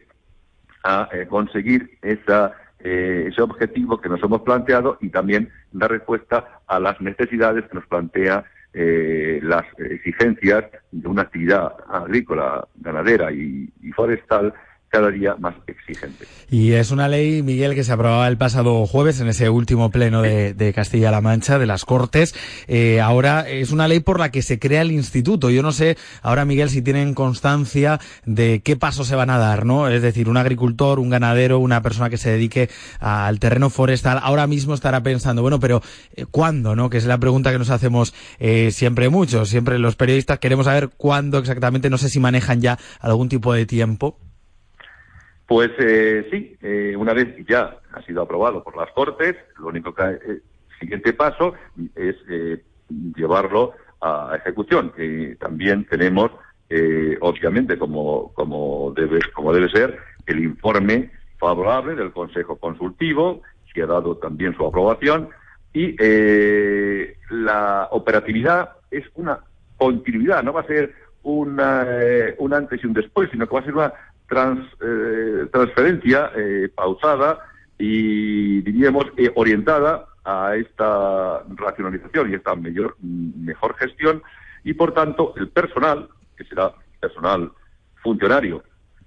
a conseguir esa eh, ese objetivo que nos hemos planteado y también dar respuesta a las necesidades que nos plantea eh, las exigencias de una actividad agrícola, ganadera y forestal más exigente. Y es una ley, Miguel, que se aprobaba el pasado jueves en ese último pleno de, Castilla-La Mancha, de las Cortes. Eh, ahora es una ley por la que se crea el instituto. Yo no sé, ahora, Miguel, si tienen constancia de qué pasos se van a dar, ¿no? Es decir, un agricultor, un ganadero, una persona que se dedique al terreno forestal, ahora mismo estará pensando, bueno, pero eh, ¿cuándo, no? Que es la pregunta que nos hacemos eh, siempre muchos, siempre los periodistas queremos saber cuándo exactamente, no sé si manejan ya algún tipo de tiempo. Pues eh, sí, eh, una vez ya ha sido aprobado por las Cortes, lo único que eh, siguiente paso es llevarlo a ejecución. también tenemos, obviamente, como, como, debe, como debe ser, el informe favorable del Consejo Consultivo, que ha dado también su aprobación, y la operatividad es una continuidad, no va a ser una, un antes y un después, sino que va a ser una eh, transferencia eh, pausada y, diríamos, eh, orientada a esta racionalización y esta mayor, mejor gestión y, por tanto, el personal, que será personal funcionario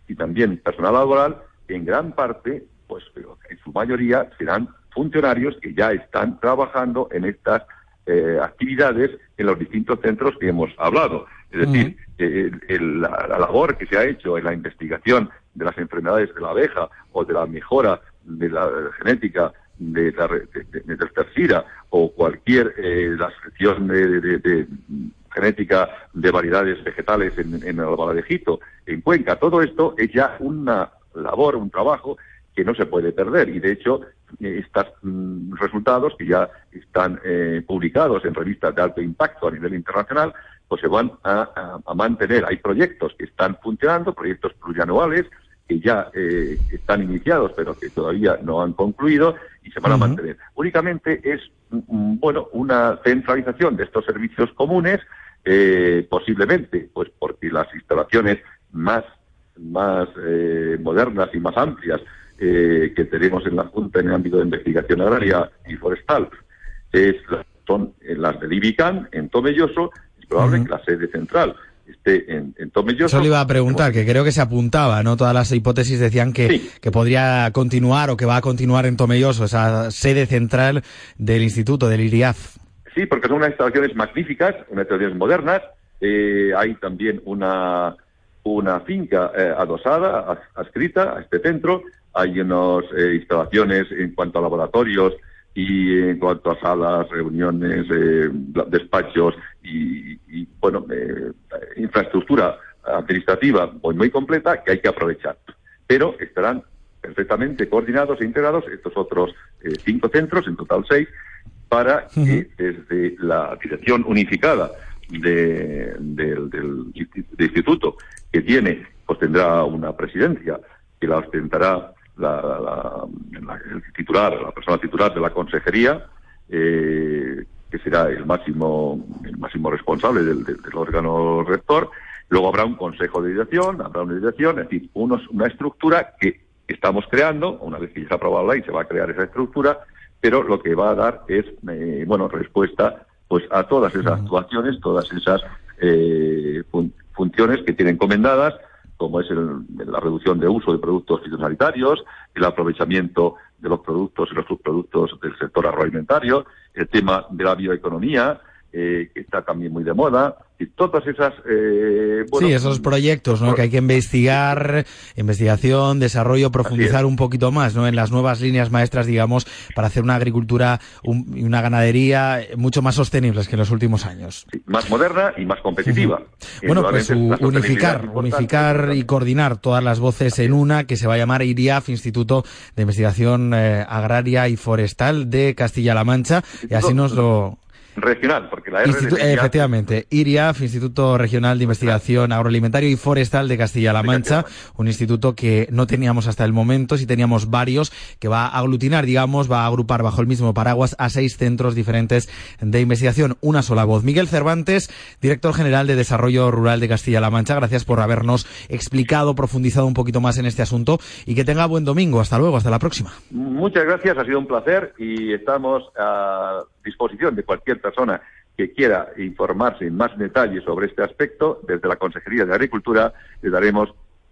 y también personal laboral, en gran parte, pues en su mayoría serán funcionarios que ya están trabajando en estas actividades en los distintos centros que hemos hablado. Es decir, eh, la, labor que se ha hecho en la investigación de las enfermedades de la abeja o de la mejora de la genética de la de, o cualquier eh, la sección de, genética de variedades vegetales en, en el Valadejito, en Cuenca, todo esto es ya una labor, un trabajo que no se puede perder y de hecho estos mm, resultados que ya están eh, publicados en revistas de alto impacto a nivel internacional pues se van a, mantener. Hay proyectos que están funcionando, proyectos plurianuales que ya eh, están iniciados pero que todavía no han concluido y se van a mantener. Únicamente es, mm, mm, bueno, una centralización de estos servicios comunes, eh, posiblemente, pues porque las instalaciones más, más eh, modernas y más amplias que tenemos en la Junta en el ámbito de investigación agraria y forestal es, son las de Ibican, en Tomelloso, probable que la sede central esté en, en Tomelloso. Eso le iba a preguntar, que creo que se apuntaba, ¿no? Todas las hipótesis decían que, que podría continuar o que va a continuar en Tomelloso, esa sede central del instituto, del IRIAF. Sí, porque son unas instalaciones magníficas, unas instalaciones modernas. Eh, hay también una, una finca eh, adosada, adscrita a este centro. Hay unas eh, instalaciones en cuanto a laboratorios y en cuanto a salas, reuniones, eh, despachos y, bueno, eh, infraestructura administrativa muy, muy completa que hay que aprovechar. Pero estarán perfectamente coordinados e integrados estos otros cinco centros, en total seis, para que desde la dirección unificada del, instituto, que tiene, pues tendrá una presidencia que la ostentará la, el titular, la persona titular de la consejería, eh, que será el máximo, el máximo responsable del, órgano rector. Luego habrá un consejo de dirección, habrá una dirección, es decir, unos, una estructura que estamos creando, una vez que ya se ha aprobado la ley, se va a crear esa estructura, pero lo que va a dar es, eh, bueno, respuesta pues a todas esas actuaciones, todas esas eh, funciones que tienen encomendadas como es la reducción de uso de productos fitosanitarios, el aprovechamiento de los productos y los subproductos del sector agroalimentario, el tema de la bioeconomía, eh, que está también muy de moda, y todas esas... Eh, sí, esos proyectos ¿no? que hay que investigar, investigación, desarrollo, profundizar un poquito más ¿no? en las nuevas líneas maestras, digamos, para hacer una agricultura y una ganadería mucho más sostenibles que en los últimos años. más moderna y más competitiva. Bueno, pues unificar, unificar y coordinar todas las voces en una que se va a llamar IRIAF, Instituto de Investigación eh, Agraria y Forestal de Castilla-La Mancha, y así nos lo regional, porque la R Efectivamente, IRIAF, Instituto Regional de Investigación Agroalimentario y Forestal de Castilla-La Mancha, un instituto que no teníamos hasta el momento, si teníamos varios, que va a aglutinar, digamos, va a agrupar bajo el mismo paraguas a seis centros diferentes de investigación, una sola voz. Miguel Cervantes, director general de Desarrollo Rural de Castilla-La Mancha, gracias por habernos explicado, profundizado un poquito más en este asunto y que tenga buen domingo. Hasta luego, hasta la próxima. Muchas gracias, ha sido un placer y estamos a disposición de cualquier persona que quiera informarse en más detalle sobre este aspecto, desde la Consejería de Agricultura le daremos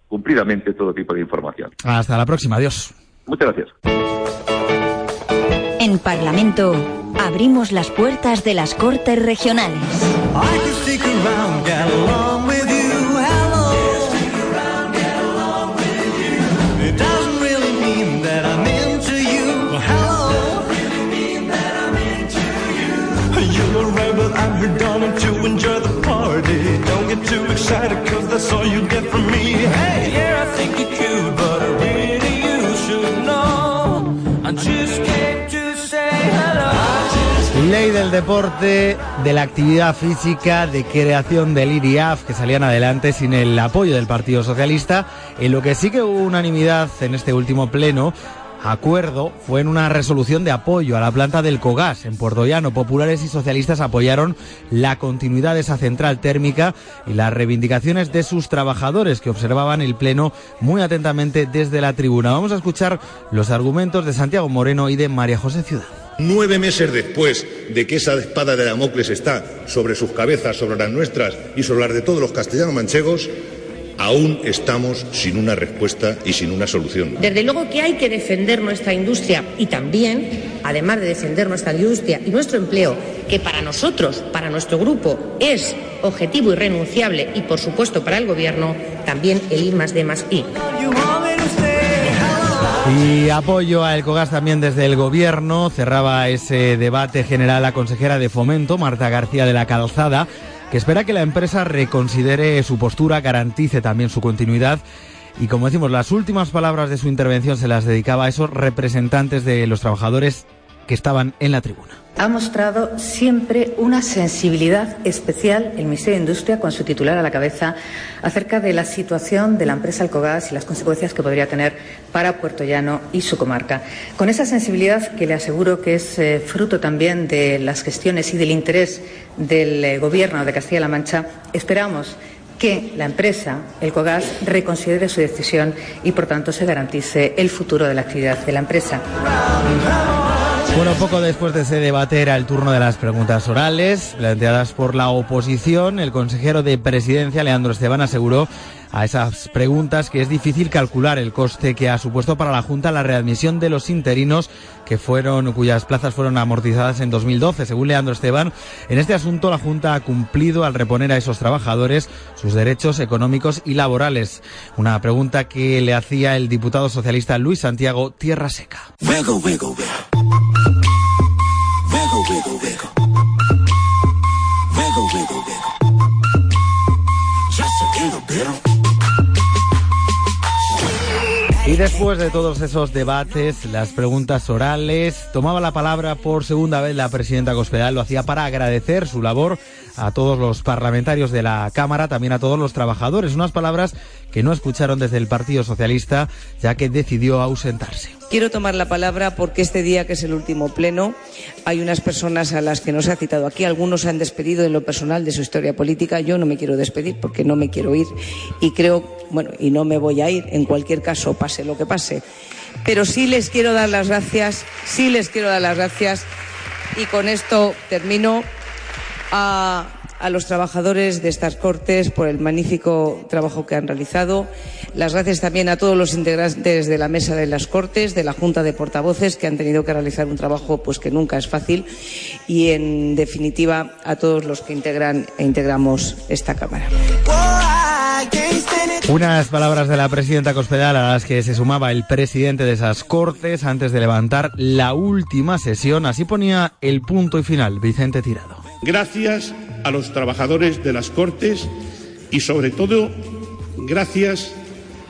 cumplidamente todo tipo de información. Hasta la próxima, adiós. Muchas gracias. En Parlamento abrimos las puertas de las Cortes Regionales. Ley del deporte, de la actividad física, de creación del IRIAF, que salían adelante sin el apoyo del Partido Socialista, en lo que sí que hubo unanimidad en este último pleno acuerdo fue en una resolución de apoyo a la planta del Cogas en Puerto Llano. Populares y socialistas apoyaron la continuidad de esa central térmica y las reivindicaciones de sus trabajadores que observaban el pleno muy atentamente desde la tribuna. Vamos a escuchar los argumentos de Santiago Moreno y de María José Ciudad. Nueve meses después de que esa espada de Damocles está sobre sus cabezas, sobre las nuestras y sobre las de todos los castellanos manchegos, aún estamos sin una respuesta y sin una solución. Desde luego que hay que defender nuestra industria y también, además de defender nuestra industria y nuestro empleo, que para nosotros, para nuestro grupo, es objetivo irrenunciable y, por supuesto, para el Gobierno, también el I más D más I. Y apoyo a Elcogas también desde el Gobierno. Cerraba ese debate general la consejera de Fomento, Marta García de la Calzada que espera que la empresa reconsidere su postura, garantice también su continuidad. Y como decimos, las últimas palabras de su intervención se las dedicaba a esos representantes de los trabajadores que estaban en la tribuna. Ha mostrado siempre una sensibilidad especial el Ministerio de Industria, con su titular a la cabeza, acerca de la situación de la empresa Alcogas y las consecuencias que podría tener para Puerto Llano y su comarca. Con esa sensibilidad que le aseguro que es eh, fruto también de las gestiones y del interés del eh, Gobierno de Castilla-La Mancha, esperamos que la empresa, el COGAS, reconsidere su decisión y, por tanto, se garantice el futuro de la actividad de la empresa. Bueno, poco después de ese debate era el turno de las preguntas orales planteadas por la oposición. El consejero de presidencia, Leandro Esteban, aseguró a esas preguntas que es difícil calcular el coste que ha supuesto para la Junta la readmisión de los interinos que fueron, cuyas plazas fueron amortizadas en 2012. Según Leandro Esteban, en este asunto la Junta ha cumplido al reponer a esos trabajadores sus derechos económicos y laborales. Una pregunta que le hacía el diputado socialista Luis Santiago Tierra Seca. Y después de todos esos debates, las preguntas orales, tomaba la palabra por segunda vez la presidenta Cospedal. Lo hacía para agradecer su labor a todos los parlamentarios de la Cámara, también a todos los trabajadores. Unas palabras que no escucharon desde el Partido Socialista, ya que decidió ausentarse. Quiero tomar la palabra porque este día, que es el último pleno, hay unas personas a las que nos ha citado aquí. Algunos se han despedido en lo personal de su historia política. Yo no me quiero despedir porque no me quiero ir y creo, bueno, y no me voy a ir en cualquier caso, pase lo que pase. Pero sí les quiero dar las gracias, sí les quiero dar las gracias y con esto termino a los trabajadores de estas Cortes por el magnífico trabajo que han realizado. Las gracias también a todos los integrantes de la mesa de las Cortes, de la Junta de Portavoces, que han tenido que realizar un trabajo pues que nunca es fácil. Y, en definitiva, a todos los que integran e integramos esta Cámara. Unas palabras de la presidenta Cospedal a las que se sumaba el presidente de esas Cortes antes de levantar la última sesión. Así ponía el punto y final Vicente Tirado. Gracias a los trabajadores de las Cortes y, sobre todo, gracias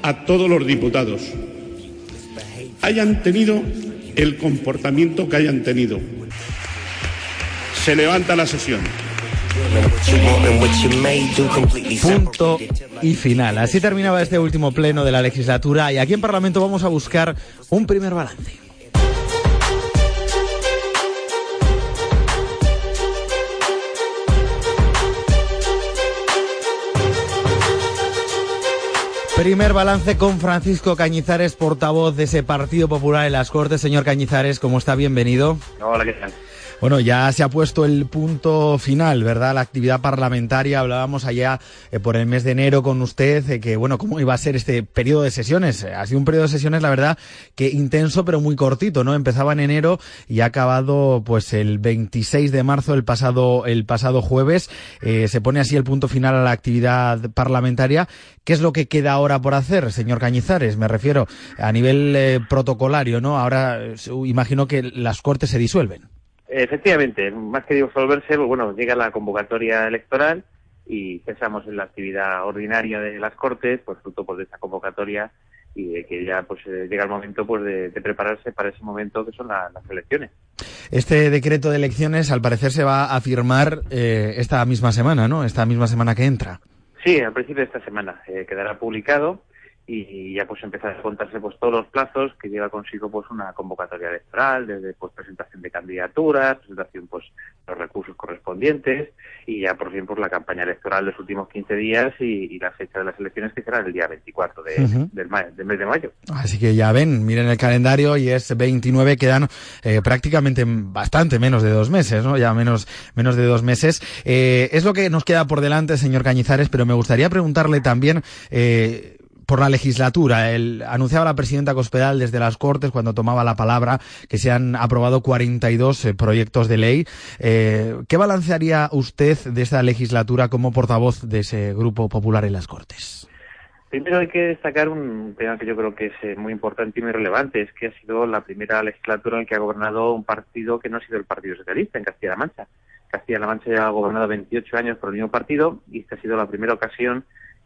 a todos los diputados. Hayan tenido el comportamiento que hayan tenido. Se levanta la sesión. Punto y final. Así terminaba este último pleno de la legislatura y aquí en Parlamento vamos a buscar un primer balance. Primer balance con Francisco Cañizares, portavoz de ese Partido Popular en las Cortes. Señor Cañizares, ¿cómo está? Bienvenido. Hola, ¿qué tal? Bueno, ya se ha puesto el punto final, ¿verdad? La actividad parlamentaria. Hablábamos allá eh, por el mes de enero con usted, de que, bueno, cómo iba a ser este periodo de sesiones. Ha sido un periodo de sesiones, la verdad, que intenso, pero muy cortito, ¿no? Empezaba en enero y ha acabado, pues, el 26 de marzo, el pasado, el pasado jueves. Eh, se pone así el punto final a la actividad parlamentaria. ¿Qué es lo que queda ahora por hacer, señor Cañizares? Me refiero a nivel eh, protocolario, ¿no? Ahora imagino que las cortes se disuelven. Efectivamente, más que disolverse, pues bueno, llega la convocatoria electoral y pensamos en la actividad ordinaria de las Cortes, pues fruto pues, de esa convocatoria y de que ya pues eh, llega el momento pues de, prepararse para ese momento que son las elecciones. Este decreto de elecciones al parecer se va a firmar eh, esta misma semana, ¿no? Esta misma semana que entra. Sí, al principio de esta semana eh, quedará publicado y ya pues empezar a contarse pues todos los plazos que lleva consigo pues una convocatoria electoral desde pues presentación de candidaturas presentación pues los recursos correspondientes y ya por fin pues la campaña electoral de los últimos 15 días y, la fecha de las elecciones que será el día 24 de, del, mes de mayo. Así que ya ven miren el calendario y es 29 quedan eh, prácticamente bastante menos de dos meses no ya menos menos de dos meses. Eh, es lo que nos queda por delante señor Cañizares pero me gustaría preguntarle también eh, por la legislatura. El, anunciaba la presidenta Cospedal desde las Cortes cuando tomaba la palabra que se han aprobado 42 eh, proyectos de ley. Eh, ¿Qué balancearía usted de esta legislatura como portavoz de ese grupo popular en las Cortes? Primero hay que destacar un tema que yo creo que es eh, muy importante y muy relevante, es que ha sido la primera legislatura en que ha gobernado un partido que no ha sido el Partido Socialista en Castilla-La Mancha. Castilla-La Mancha ya ha gobernado 28 años por el mismo partido y esta ha sido la primera ocasión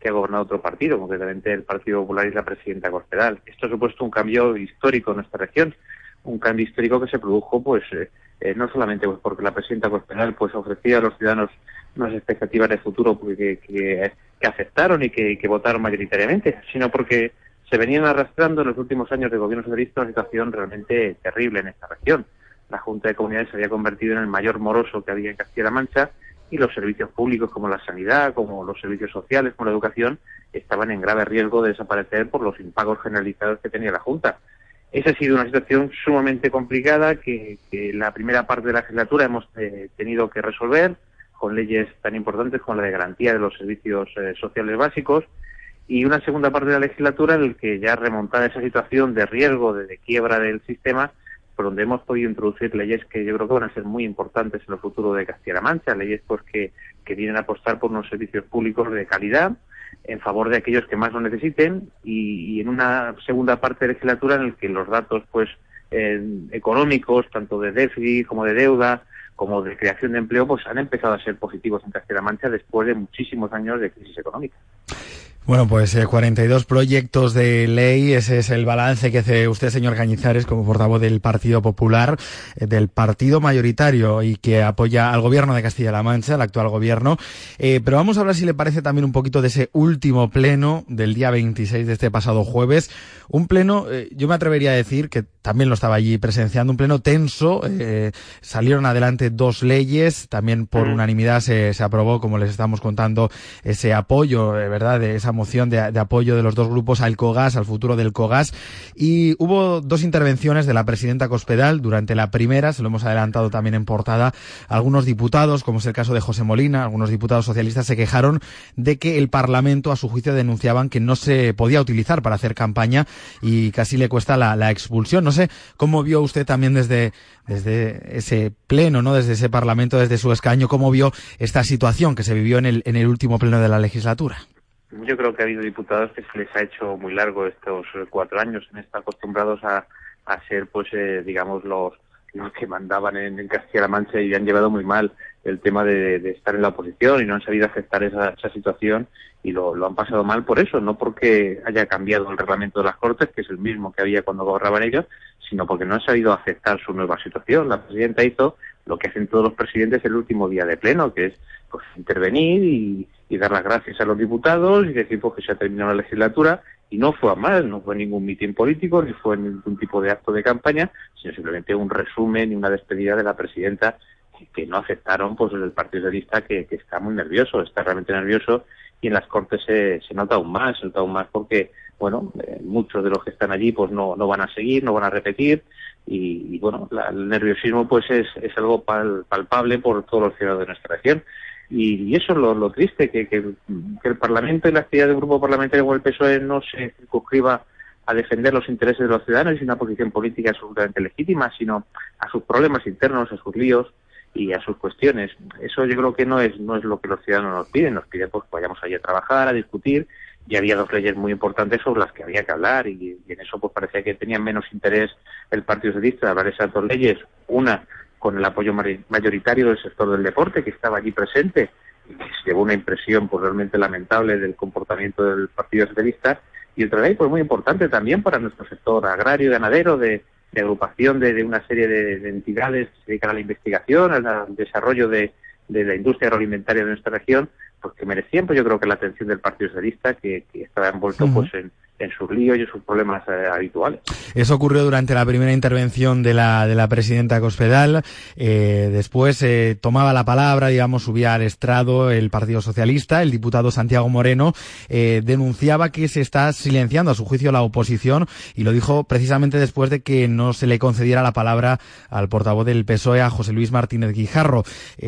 que ha gobernado otro partido, concretamente el Partido Popular y la presidenta Cospedal. Esto ha supuesto un cambio histórico en nuestra región, un cambio histórico que se produjo pues eh, eh, no solamente pues, porque la presidenta Cospedal pues ofrecía a los ciudadanos unas expectativas de futuro que, que, aceptaron y que, votaron mayoritariamente, sino porque se venían arrastrando en los últimos años de gobierno socialista una situación realmente terrible en esta región. La Junta de Comunidades se había convertido en el mayor moroso que había en Castilla-La Mancha y los servicios públicos como la sanidad, como los servicios sociales, como la educación, estaban en grave riesgo de desaparecer por los impagos generalizados que tenía la Junta. Esa ha sido una situación sumamente complicada que, en la primera parte de la legislatura hemos eh, tenido que resolver con leyes tan importantes como la de garantía de los servicios eh, sociales básicos y una segunda parte de la legislatura en la que ya remontada esa situación de riesgo, de quiebra del sistema, por donde hemos podido introducir leyes que yo creo que van a ser muy importantes en el futuro de Castilla-La Mancha, leyes pues que, que vienen a apostar por unos servicios públicos de calidad en favor de aquellos que más lo necesiten y, en una segunda parte de legislatura en la que los datos pues eh, económicos, tanto de déficit como de deuda, como de creación de empleo, pues han empezado a ser positivos en Castilla-La Mancha después de muchísimos años de crisis económica. Bueno, pues 42 eh, proyectos de ley, ese es el balance que hace usted, señor Cañizares, como portavoz del Partido Popular, eh, del partido mayoritario y que apoya al gobierno de Castilla-La Mancha, el actual gobierno. Eh, pero vamos a hablar, si le parece, también un poquito de ese último pleno del día 26 de este pasado jueves. Un pleno, yo me atrevería a decir, que también lo estaba allí presenciando, un pleno tenso. salieron adelante dos leyes, también por unanimidad se, se aprobó, como les estamos contando, ese apoyo, ¿verdad?, de esa moción de, apoyo de los dos grupos al COGAS, al futuro del COGAS. Y hubo dos intervenciones de la presidenta Cospedal. Durante la primera, se lo hemos adelantado también en portada, algunos diputados, como es el caso de José Molina, algunos diputados socialistas se quejaron de que el Parlamento, a su juicio, denunciaban que no se podía utilizar para hacer campaña y casi le cuesta la, expulsión. No sé cómo vio usted también desde, desde ese pleno, ¿no? Desde ese Parlamento, desde su escaño, cómo vio esta situación que se vivió en el, en el último pleno de la legislatura. Yo creo que ha habido diputados que se les ha hecho muy largo estos cuatro años. Han estado acostumbrados a, a ser, pues, eh, digamos, los, los que mandaban en, Castilla-La Mancha y han llevado muy mal el tema de, estar en la oposición y no han sabido aceptar esa, esa situación y lo, lo, han pasado mal por eso, no porque haya cambiado el reglamento de las Cortes, que es el mismo que había cuando gobernaban ellos, sino porque no han sabido aceptar su nueva situación. La presidenta hizo lo que hacen todos los presidentes el último día de pleno, que es pues intervenir y, dar las gracias a los diputados y decir pues, que se ha terminado la legislatura y no fue a mal, no fue ningún mitin político ni fue ningún tipo de acto de campaña, sino simplemente un resumen y una despedida de la presidenta que no aceptaron pues el Partido Socialista que, que está muy nervioso, está realmente nervioso y en las Cortes se, se nota aún más, se nota aún más porque bueno, eh, muchos de los que están allí pues no, no van a seguir, no van a repetir y, bueno, el nerviosismo pues es, es algo palpable por todos los ciudadanos de nuestra región. Y, eso es lo, triste, que, que, el Parlamento y la actividad del grupo parlamentario como el PSOE no se circunscriba a defender los intereses de los ciudadanos y una posición política absolutamente legítima, sino a sus problemas internos, a sus líos y a sus cuestiones. Eso yo creo que no es no es lo que los ciudadanos nos piden, nos piden pues que vayamos allí a trabajar, a discutir y había dos leyes muy importantes sobre las que había que hablar y, en eso pues parecía que tenían menos interés el Partido Socialista de hablar esas dos leyes, una con el apoyo mayoritario del sector del deporte que estaba allí presente y que se llevó una impresión pues realmente lamentable del comportamiento del Partido Socialista. Y otra ley pues muy importante también para nuestro sector agrario y ganadero de, agrupación de, una serie de, entidades que se dedican a la investigación, al desarrollo de, de la industria agroalimentaria de nuestra región pues que merecían, pues yo creo que la atención del Partido Socialista, que, estaba envuelto pues en, en sus líos y en sus problemas eh, habituales. Eso ocurrió durante la primera intervención de la, de la presidenta Cospedal. Eh, después eh, tomaba la palabra, digamos, subía al estrado el Partido Socialista. El diputado Santiago Moreno denunciaba que se está silenciando a su juicio la oposición y lo dijo precisamente después de que no se le concediera la palabra al portavoz del PSOE, a José Luis Martínez Guijarro.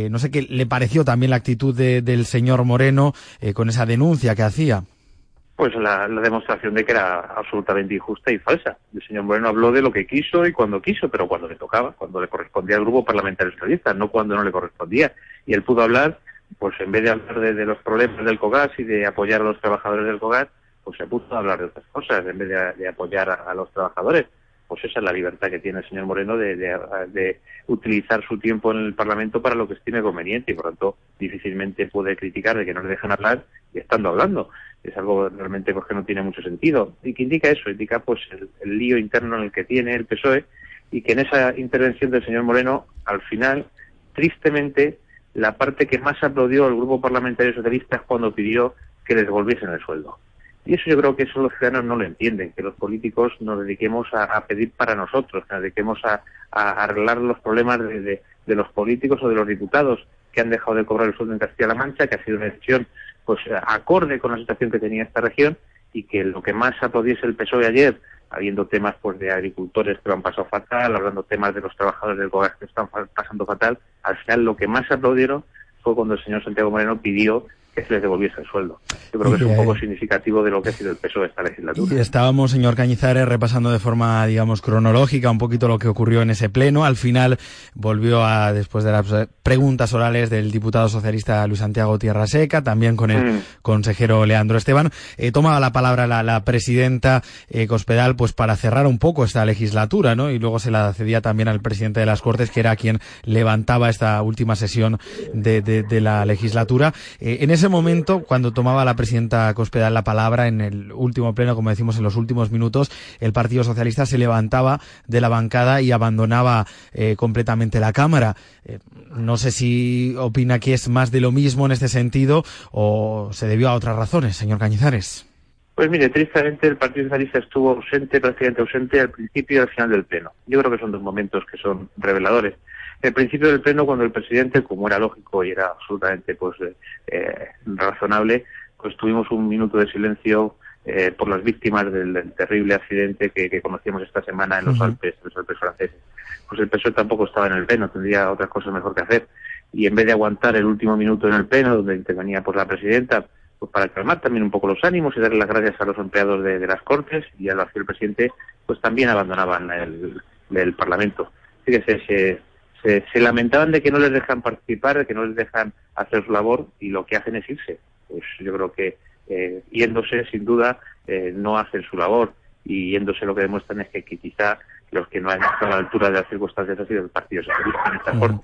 no sé qué le pareció también la actitud del señor Moreno con esa denuncia que hacía pues la, demostración de que era absolutamente injusta y falsa. El señor Moreno habló de lo que quiso y cuando quiso, pero cuando le tocaba, cuando le correspondía al grupo parlamentario socialista, no cuando no le correspondía. Y él pudo hablar, pues en vez de hablar de, los problemas del COGAS y de apoyar a los trabajadores del COGAS, pues se puso a hablar de otras cosas en vez de, apoyar a, los trabajadores. Pues esa es la libertad que tiene el señor Moreno de, de, utilizar su tiempo en el Parlamento para lo que estime conveniente y por tanto difícilmente puede criticar de que no le dejan hablar y estando hablando es algo realmente pues, que no tiene mucho sentido. Y que indica eso, indica pues el, lío interno en el que tiene el PSOE y que en esa intervención del señor Moreno, al final, tristemente, la parte que más aplaudió al grupo parlamentario socialista es cuando pidió que les devolviesen el sueldo. Y eso yo creo que eso los ciudadanos no lo entienden, que los políticos nos dediquemos a, pedir para nosotros, que nos dediquemos a, arreglar los problemas de, de, los políticos o de los diputados que han dejado de cobrar el sueldo en Castilla-La Mancha, que ha sido una decisión pues acorde con la situación que tenía esta región y que lo que más aplaudiese el PSOE ayer, habiendo temas pues de agricultores que lo han pasado fatal, hablando temas de los trabajadores del gobierno que están pasando fatal, al final lo que más aplaudieron fue cuando el señor Santiago Moreno pidió que se les devolviese el sueldo. Yo creo que es un poco significativo de lo que ha sido el peso de esta legislatura. Y estábamos, señor Cañizares, repasando de forma, digamos, cronológica un poquito lo que ocurrió en ese pleno. Al final volvió a, después de las preguntas orales del diputado socialista Luis Santiago Tierra Seca, también con el mm. consejero Leandro Esteban, eh, tomaba la palabra la, presidenta eh, Cospedal pues para cerrar un poco esta legislatura, ¿no? Y luego se la cedía también al presidente de las Cortes, que era quien levantaba esta última sesión de, de, la legislatura. Eh, en ese momento, cuando tomaba la presidenta Cospedal la palabra en el último pleno, como decimos en los últimos minutos, el Partido Socialista se levantaba de la bancada y abandonaba eh, completamente la Cámara. Eh, no sé si opina que es más de lo mismo en este sentido o se debió a otras razones, señor Cañizares. Pues mire, tristemente el Partido Socialista estuvo ausente, prácticamente ausente al principio y al final del pleno. Yo creo que son dos momentos que son reveladores el principio del pleno cuando el presidente, como era lógico y era absolutamente pues eh, razonable, pues tuvimos un minuto de silencio eh, por las víctimas del, terrible accidente que, conocíamos esta semana en los Alpes, en los Alpes franceses. Pues el PSOE tampoco estaba en el pleno, tendría otras cosas mejor que hacer. Y en vez de aguantar el último minuto en el pleno, donde intervenía pues la presidenta, pues para calmar también un poco los ánimos y darle las gracias a los empleados de, las Cortes y a los que el presidente, pues también abandonaban el, el Parlamento. Fíjese, se, se, lamentaban de que no les dejan participar, de que no les dejan hacer su labor y lo que hacen es irse. Pues yo creo que eh, yéndose, sin duda, eh, no hacen su labor y yéndose lo que demuestran es que, quizá los que no han estado a la altura de las circunstancias ha sido el Partido Socialista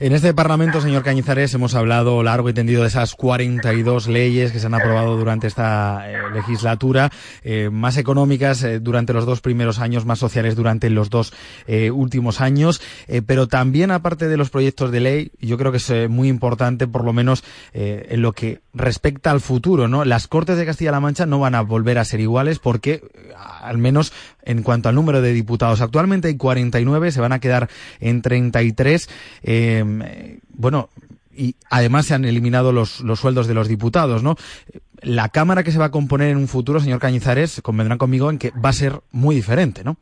en este Parlamento, señor Cañizares, hemos hablado largo y tendido de esas 42 leyes que se han aprobado durante esta eh, legislatura, eh, más económicas eh, durante los dos primeros años, más sociales durante los dos últimos años, pero también aparte de los proyectos de ley, yo creo que es muy importante, por lo menos en lo que respecta al futuro, ¿no? Las Cortes de Castilla-La Mancha no van a volver a ser iguales porque, al menos en cuanto al número de diputados, actualmente hay 49, se van a quedar en 33. Eh, bueno, y además se han eliminado los, los sueldos de los diputados, ¿no? La Cámara que se va a componer en un futuro, señor Cañizares, convendrán conmigo en que va a ser muy diferente, ¿no?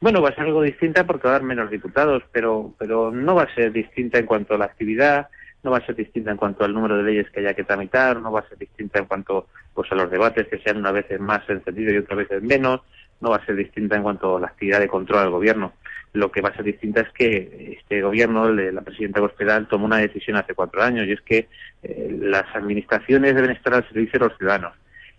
Bueno, va a ser algo distinta porque va a haber menos diputados, pero, pero no va a ser distinta en cuanto a la actividad, no va a ser distinta en cuanto al número de leyes que haya que tramitar, no va a ser distinta en cuanto pues a los debates que sean una vez más encendidos y otra vez menos, no va a ser distinta en cuanto a la actividad de control del gobierno. Lo que va a ser distinta es que este gobierno, la presidenta Hospital, tomó una decisión hace cuatro años y es que eh, las administraciones deben estar al servicio de los ciudadanos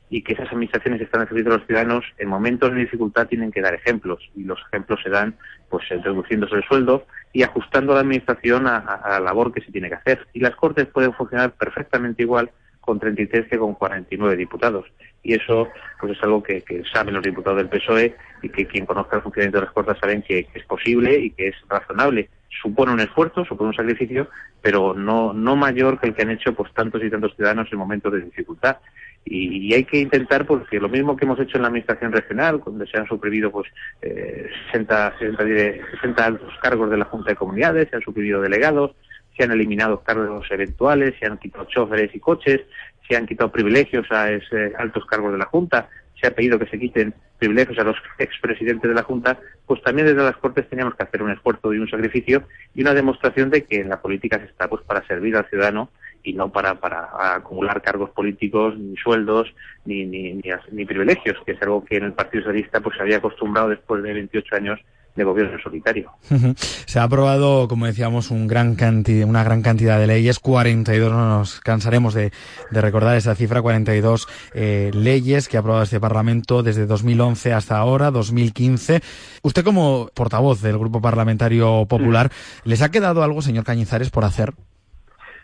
y que esas administraciones que están al servicio de los ciudadanos en momentos de dificultad tienen que dar ejemplos y los ejemplos se dan pues reduciéndose el sueldo y ajustando la administración a, a la labor que se tiene que hacer. Y las Cortes pueden funcionar perfectamente igual con 33 que con 49 diputados. Y eso pues es algo que, saben los diputados del PSOE y que quien conozca el funcionamiento de las Cortes saben que, es posible y que es razonable. Supone un esfuerzo, supone un sacrificio, pero no, no mayor que el que han hecho pues tantos y tantos ciudadanos en momentos de dificultad. Y, hay que intentar, porque lo mismo que hemos hecho en la administración regional, donde se han suprimido pues eh, 60, 60, 60 altos cargos de la Junta de Comunidades, se han suprimido delegados, se han eliminado cargos eventuales, se han quitado choferes y coches, se han quitado privilegios a ese altos cargos de la Junta, se ha pedido que se quiten privilegios a los expresidentes de la Junta, pues también desde las Cortes teníamos que hacer un esfuerzo y un sacrificio y una demostración de que en la política se está pues para servir al ciudadano y no para, para acumular cargos políticos, ni sueldos, ni, ni, ni, privilegios, que es algo que en el Partido Socialista pues se había acostumbrado después de 28 años de gobierno solitario. Se ha aprobado, como decíamos, un gran una gran cantidad de leyes, 42, no nos cansaremos de, recordar esa cifra, 42 eh, leyes que ha aprobado este Parlamento desde 2011 hasta ahora, 2015. Usted como portavoz del Grupo Parlamentario Popular, ¿les ha quedado algo, señor Cañizares, por hacer?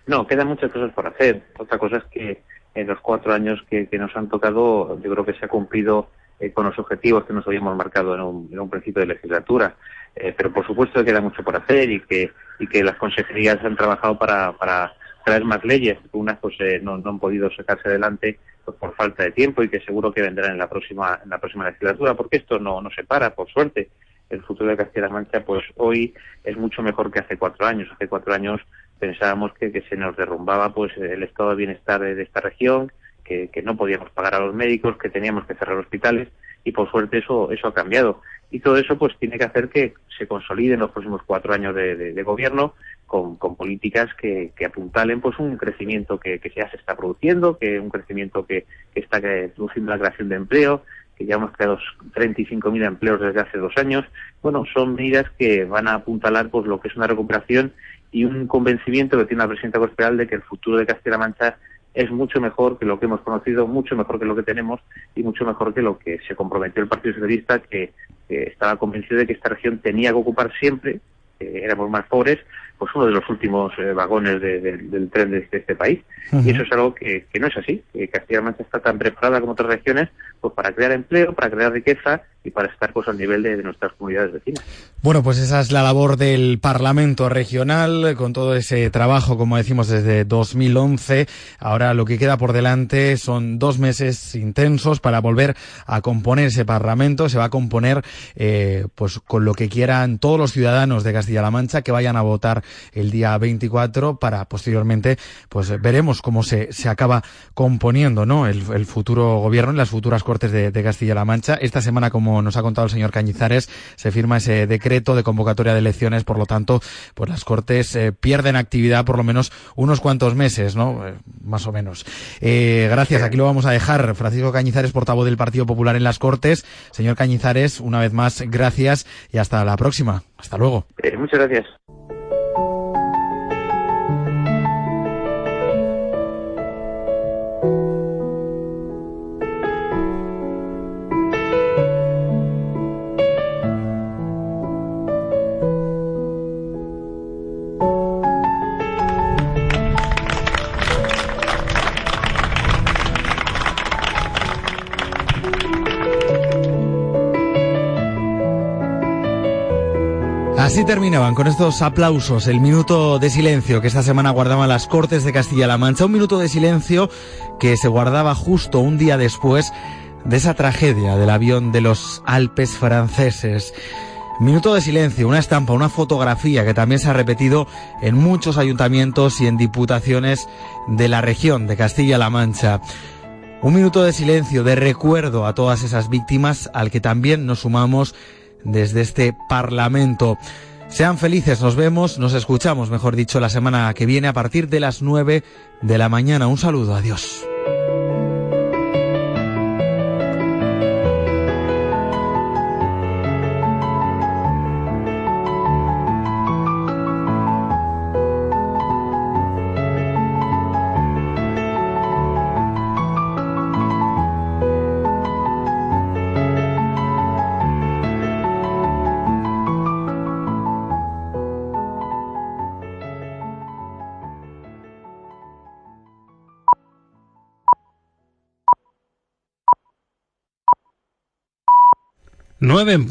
No, quedan muchas cosas por hacer. Otra cosa es que en los cuatro años que nos han tocado, yo creo que se ha cumplido eh, con los objetivos que nos habíamos marcado en un, principio de legislatura. Eh, pero por supuesto que queda mucho por hacer y que, y que las consejerías han trabajado para, para traer más leyes. Unas pues eh, no, han podido sacarse adelante pues, por falta de tiempo y que seguro que vendrán en la próxima, en la próxima legislatura, porque esto no, no se para, por suerte. El futuro de Castilla-La Mancha, pues hoy es mucho mejor que hace cuatro años. Hace cuatro años pensábamos que, que se nos derrumbaba pues el estado de bienestar de esta región, que, no podíamos pagar a los médicos, que teníamos que cerrar hospitales y por suerte eso, eso ha cambiado. Y todo eso pues tiene que hacer que se consolide en los próximos cuatro años de, gobierno con, políticas que, apuntalen pues un crecimiento que, ya se está produciendo, que un crecimiento que, está produciendo la creación de empleo, que ya hemos creado 35.000 empleos desde hace dos años. Bueno, son medidas que van a apuntalar pues lo que es una recuperación y un convencimiento que tiene la presidenta Cospedal de que el futuro de Castilla-La Mancha es mucho mejor que lo que hemos conocido, mucho mejor que lo que tenemos y mucho mejor que lo que se comprometió el Partido Socialista, que, estaba convencido de que esta región tenía que ocupar siempre, éramos más pobres, pues uno de los últimos eh, vagones del tren de este, país. Y eso es algo que, no es así, que Castilla-La Mancha está tan preparada como otras regiones pues para crear empleo, para crear riqueza y para estar pues al nivel de, nuestras comunidades vecinas. Bueno, pues esa es la labor del Parlamento regional con todo ese trabajo, como decimos, desde 2011. Ahora lo que queda por delante son dos meses intensos para volver a componer ese Parlamento. Se va a componer eh, pues con lo que quieran todos los ciudadanos de Castilla-La Mancha que vayan a votar el día 24 para posteriormente, pues veremos cómo se, se acaba componiendo, ¿no? El, futuro gobierno en las futuras Cortes de, Castilla-La Mancha. Esta semana, como nos ha contado el señor Cañizares, se firma ese decreto de convocatoria de elecciones, por lo tanto, pues las Cortes eh, pierden actividad por lo menos unos cuantos meses, ¿no? Eh, más o menos. Eh, gracias, aquí lo vamos a dejar. Francisco Cañizares, portavoz del Partido Popular en las Cortes. Señor Cañizares, una vez más, gracias y hasta la próxima. Hasta luego. muchas gracias. Terminaban con estos aplausos el minuto de silencio que esta semana guardaban las Cortes de Castilla-La Mancha. Un minuto de silencio que se guardaba justo un día después de esa tragedia del avión de los Alpes franceses. Minuto de silencio, una estampa, una fotografía que también se ha repetido en muchos ayuntamientos y en diputaciones de la región de Castilla-La Mancha. Un minuto de silencio, de recuerdo a todas esas víctimas al que también nos sumamos desde este Parlamento. Sean felices, nos vemos, nos escuchamos, mejor dicho, la semana que viene a partir de las 9 de la mañana. Un saludo, adiós. Nueve en punto.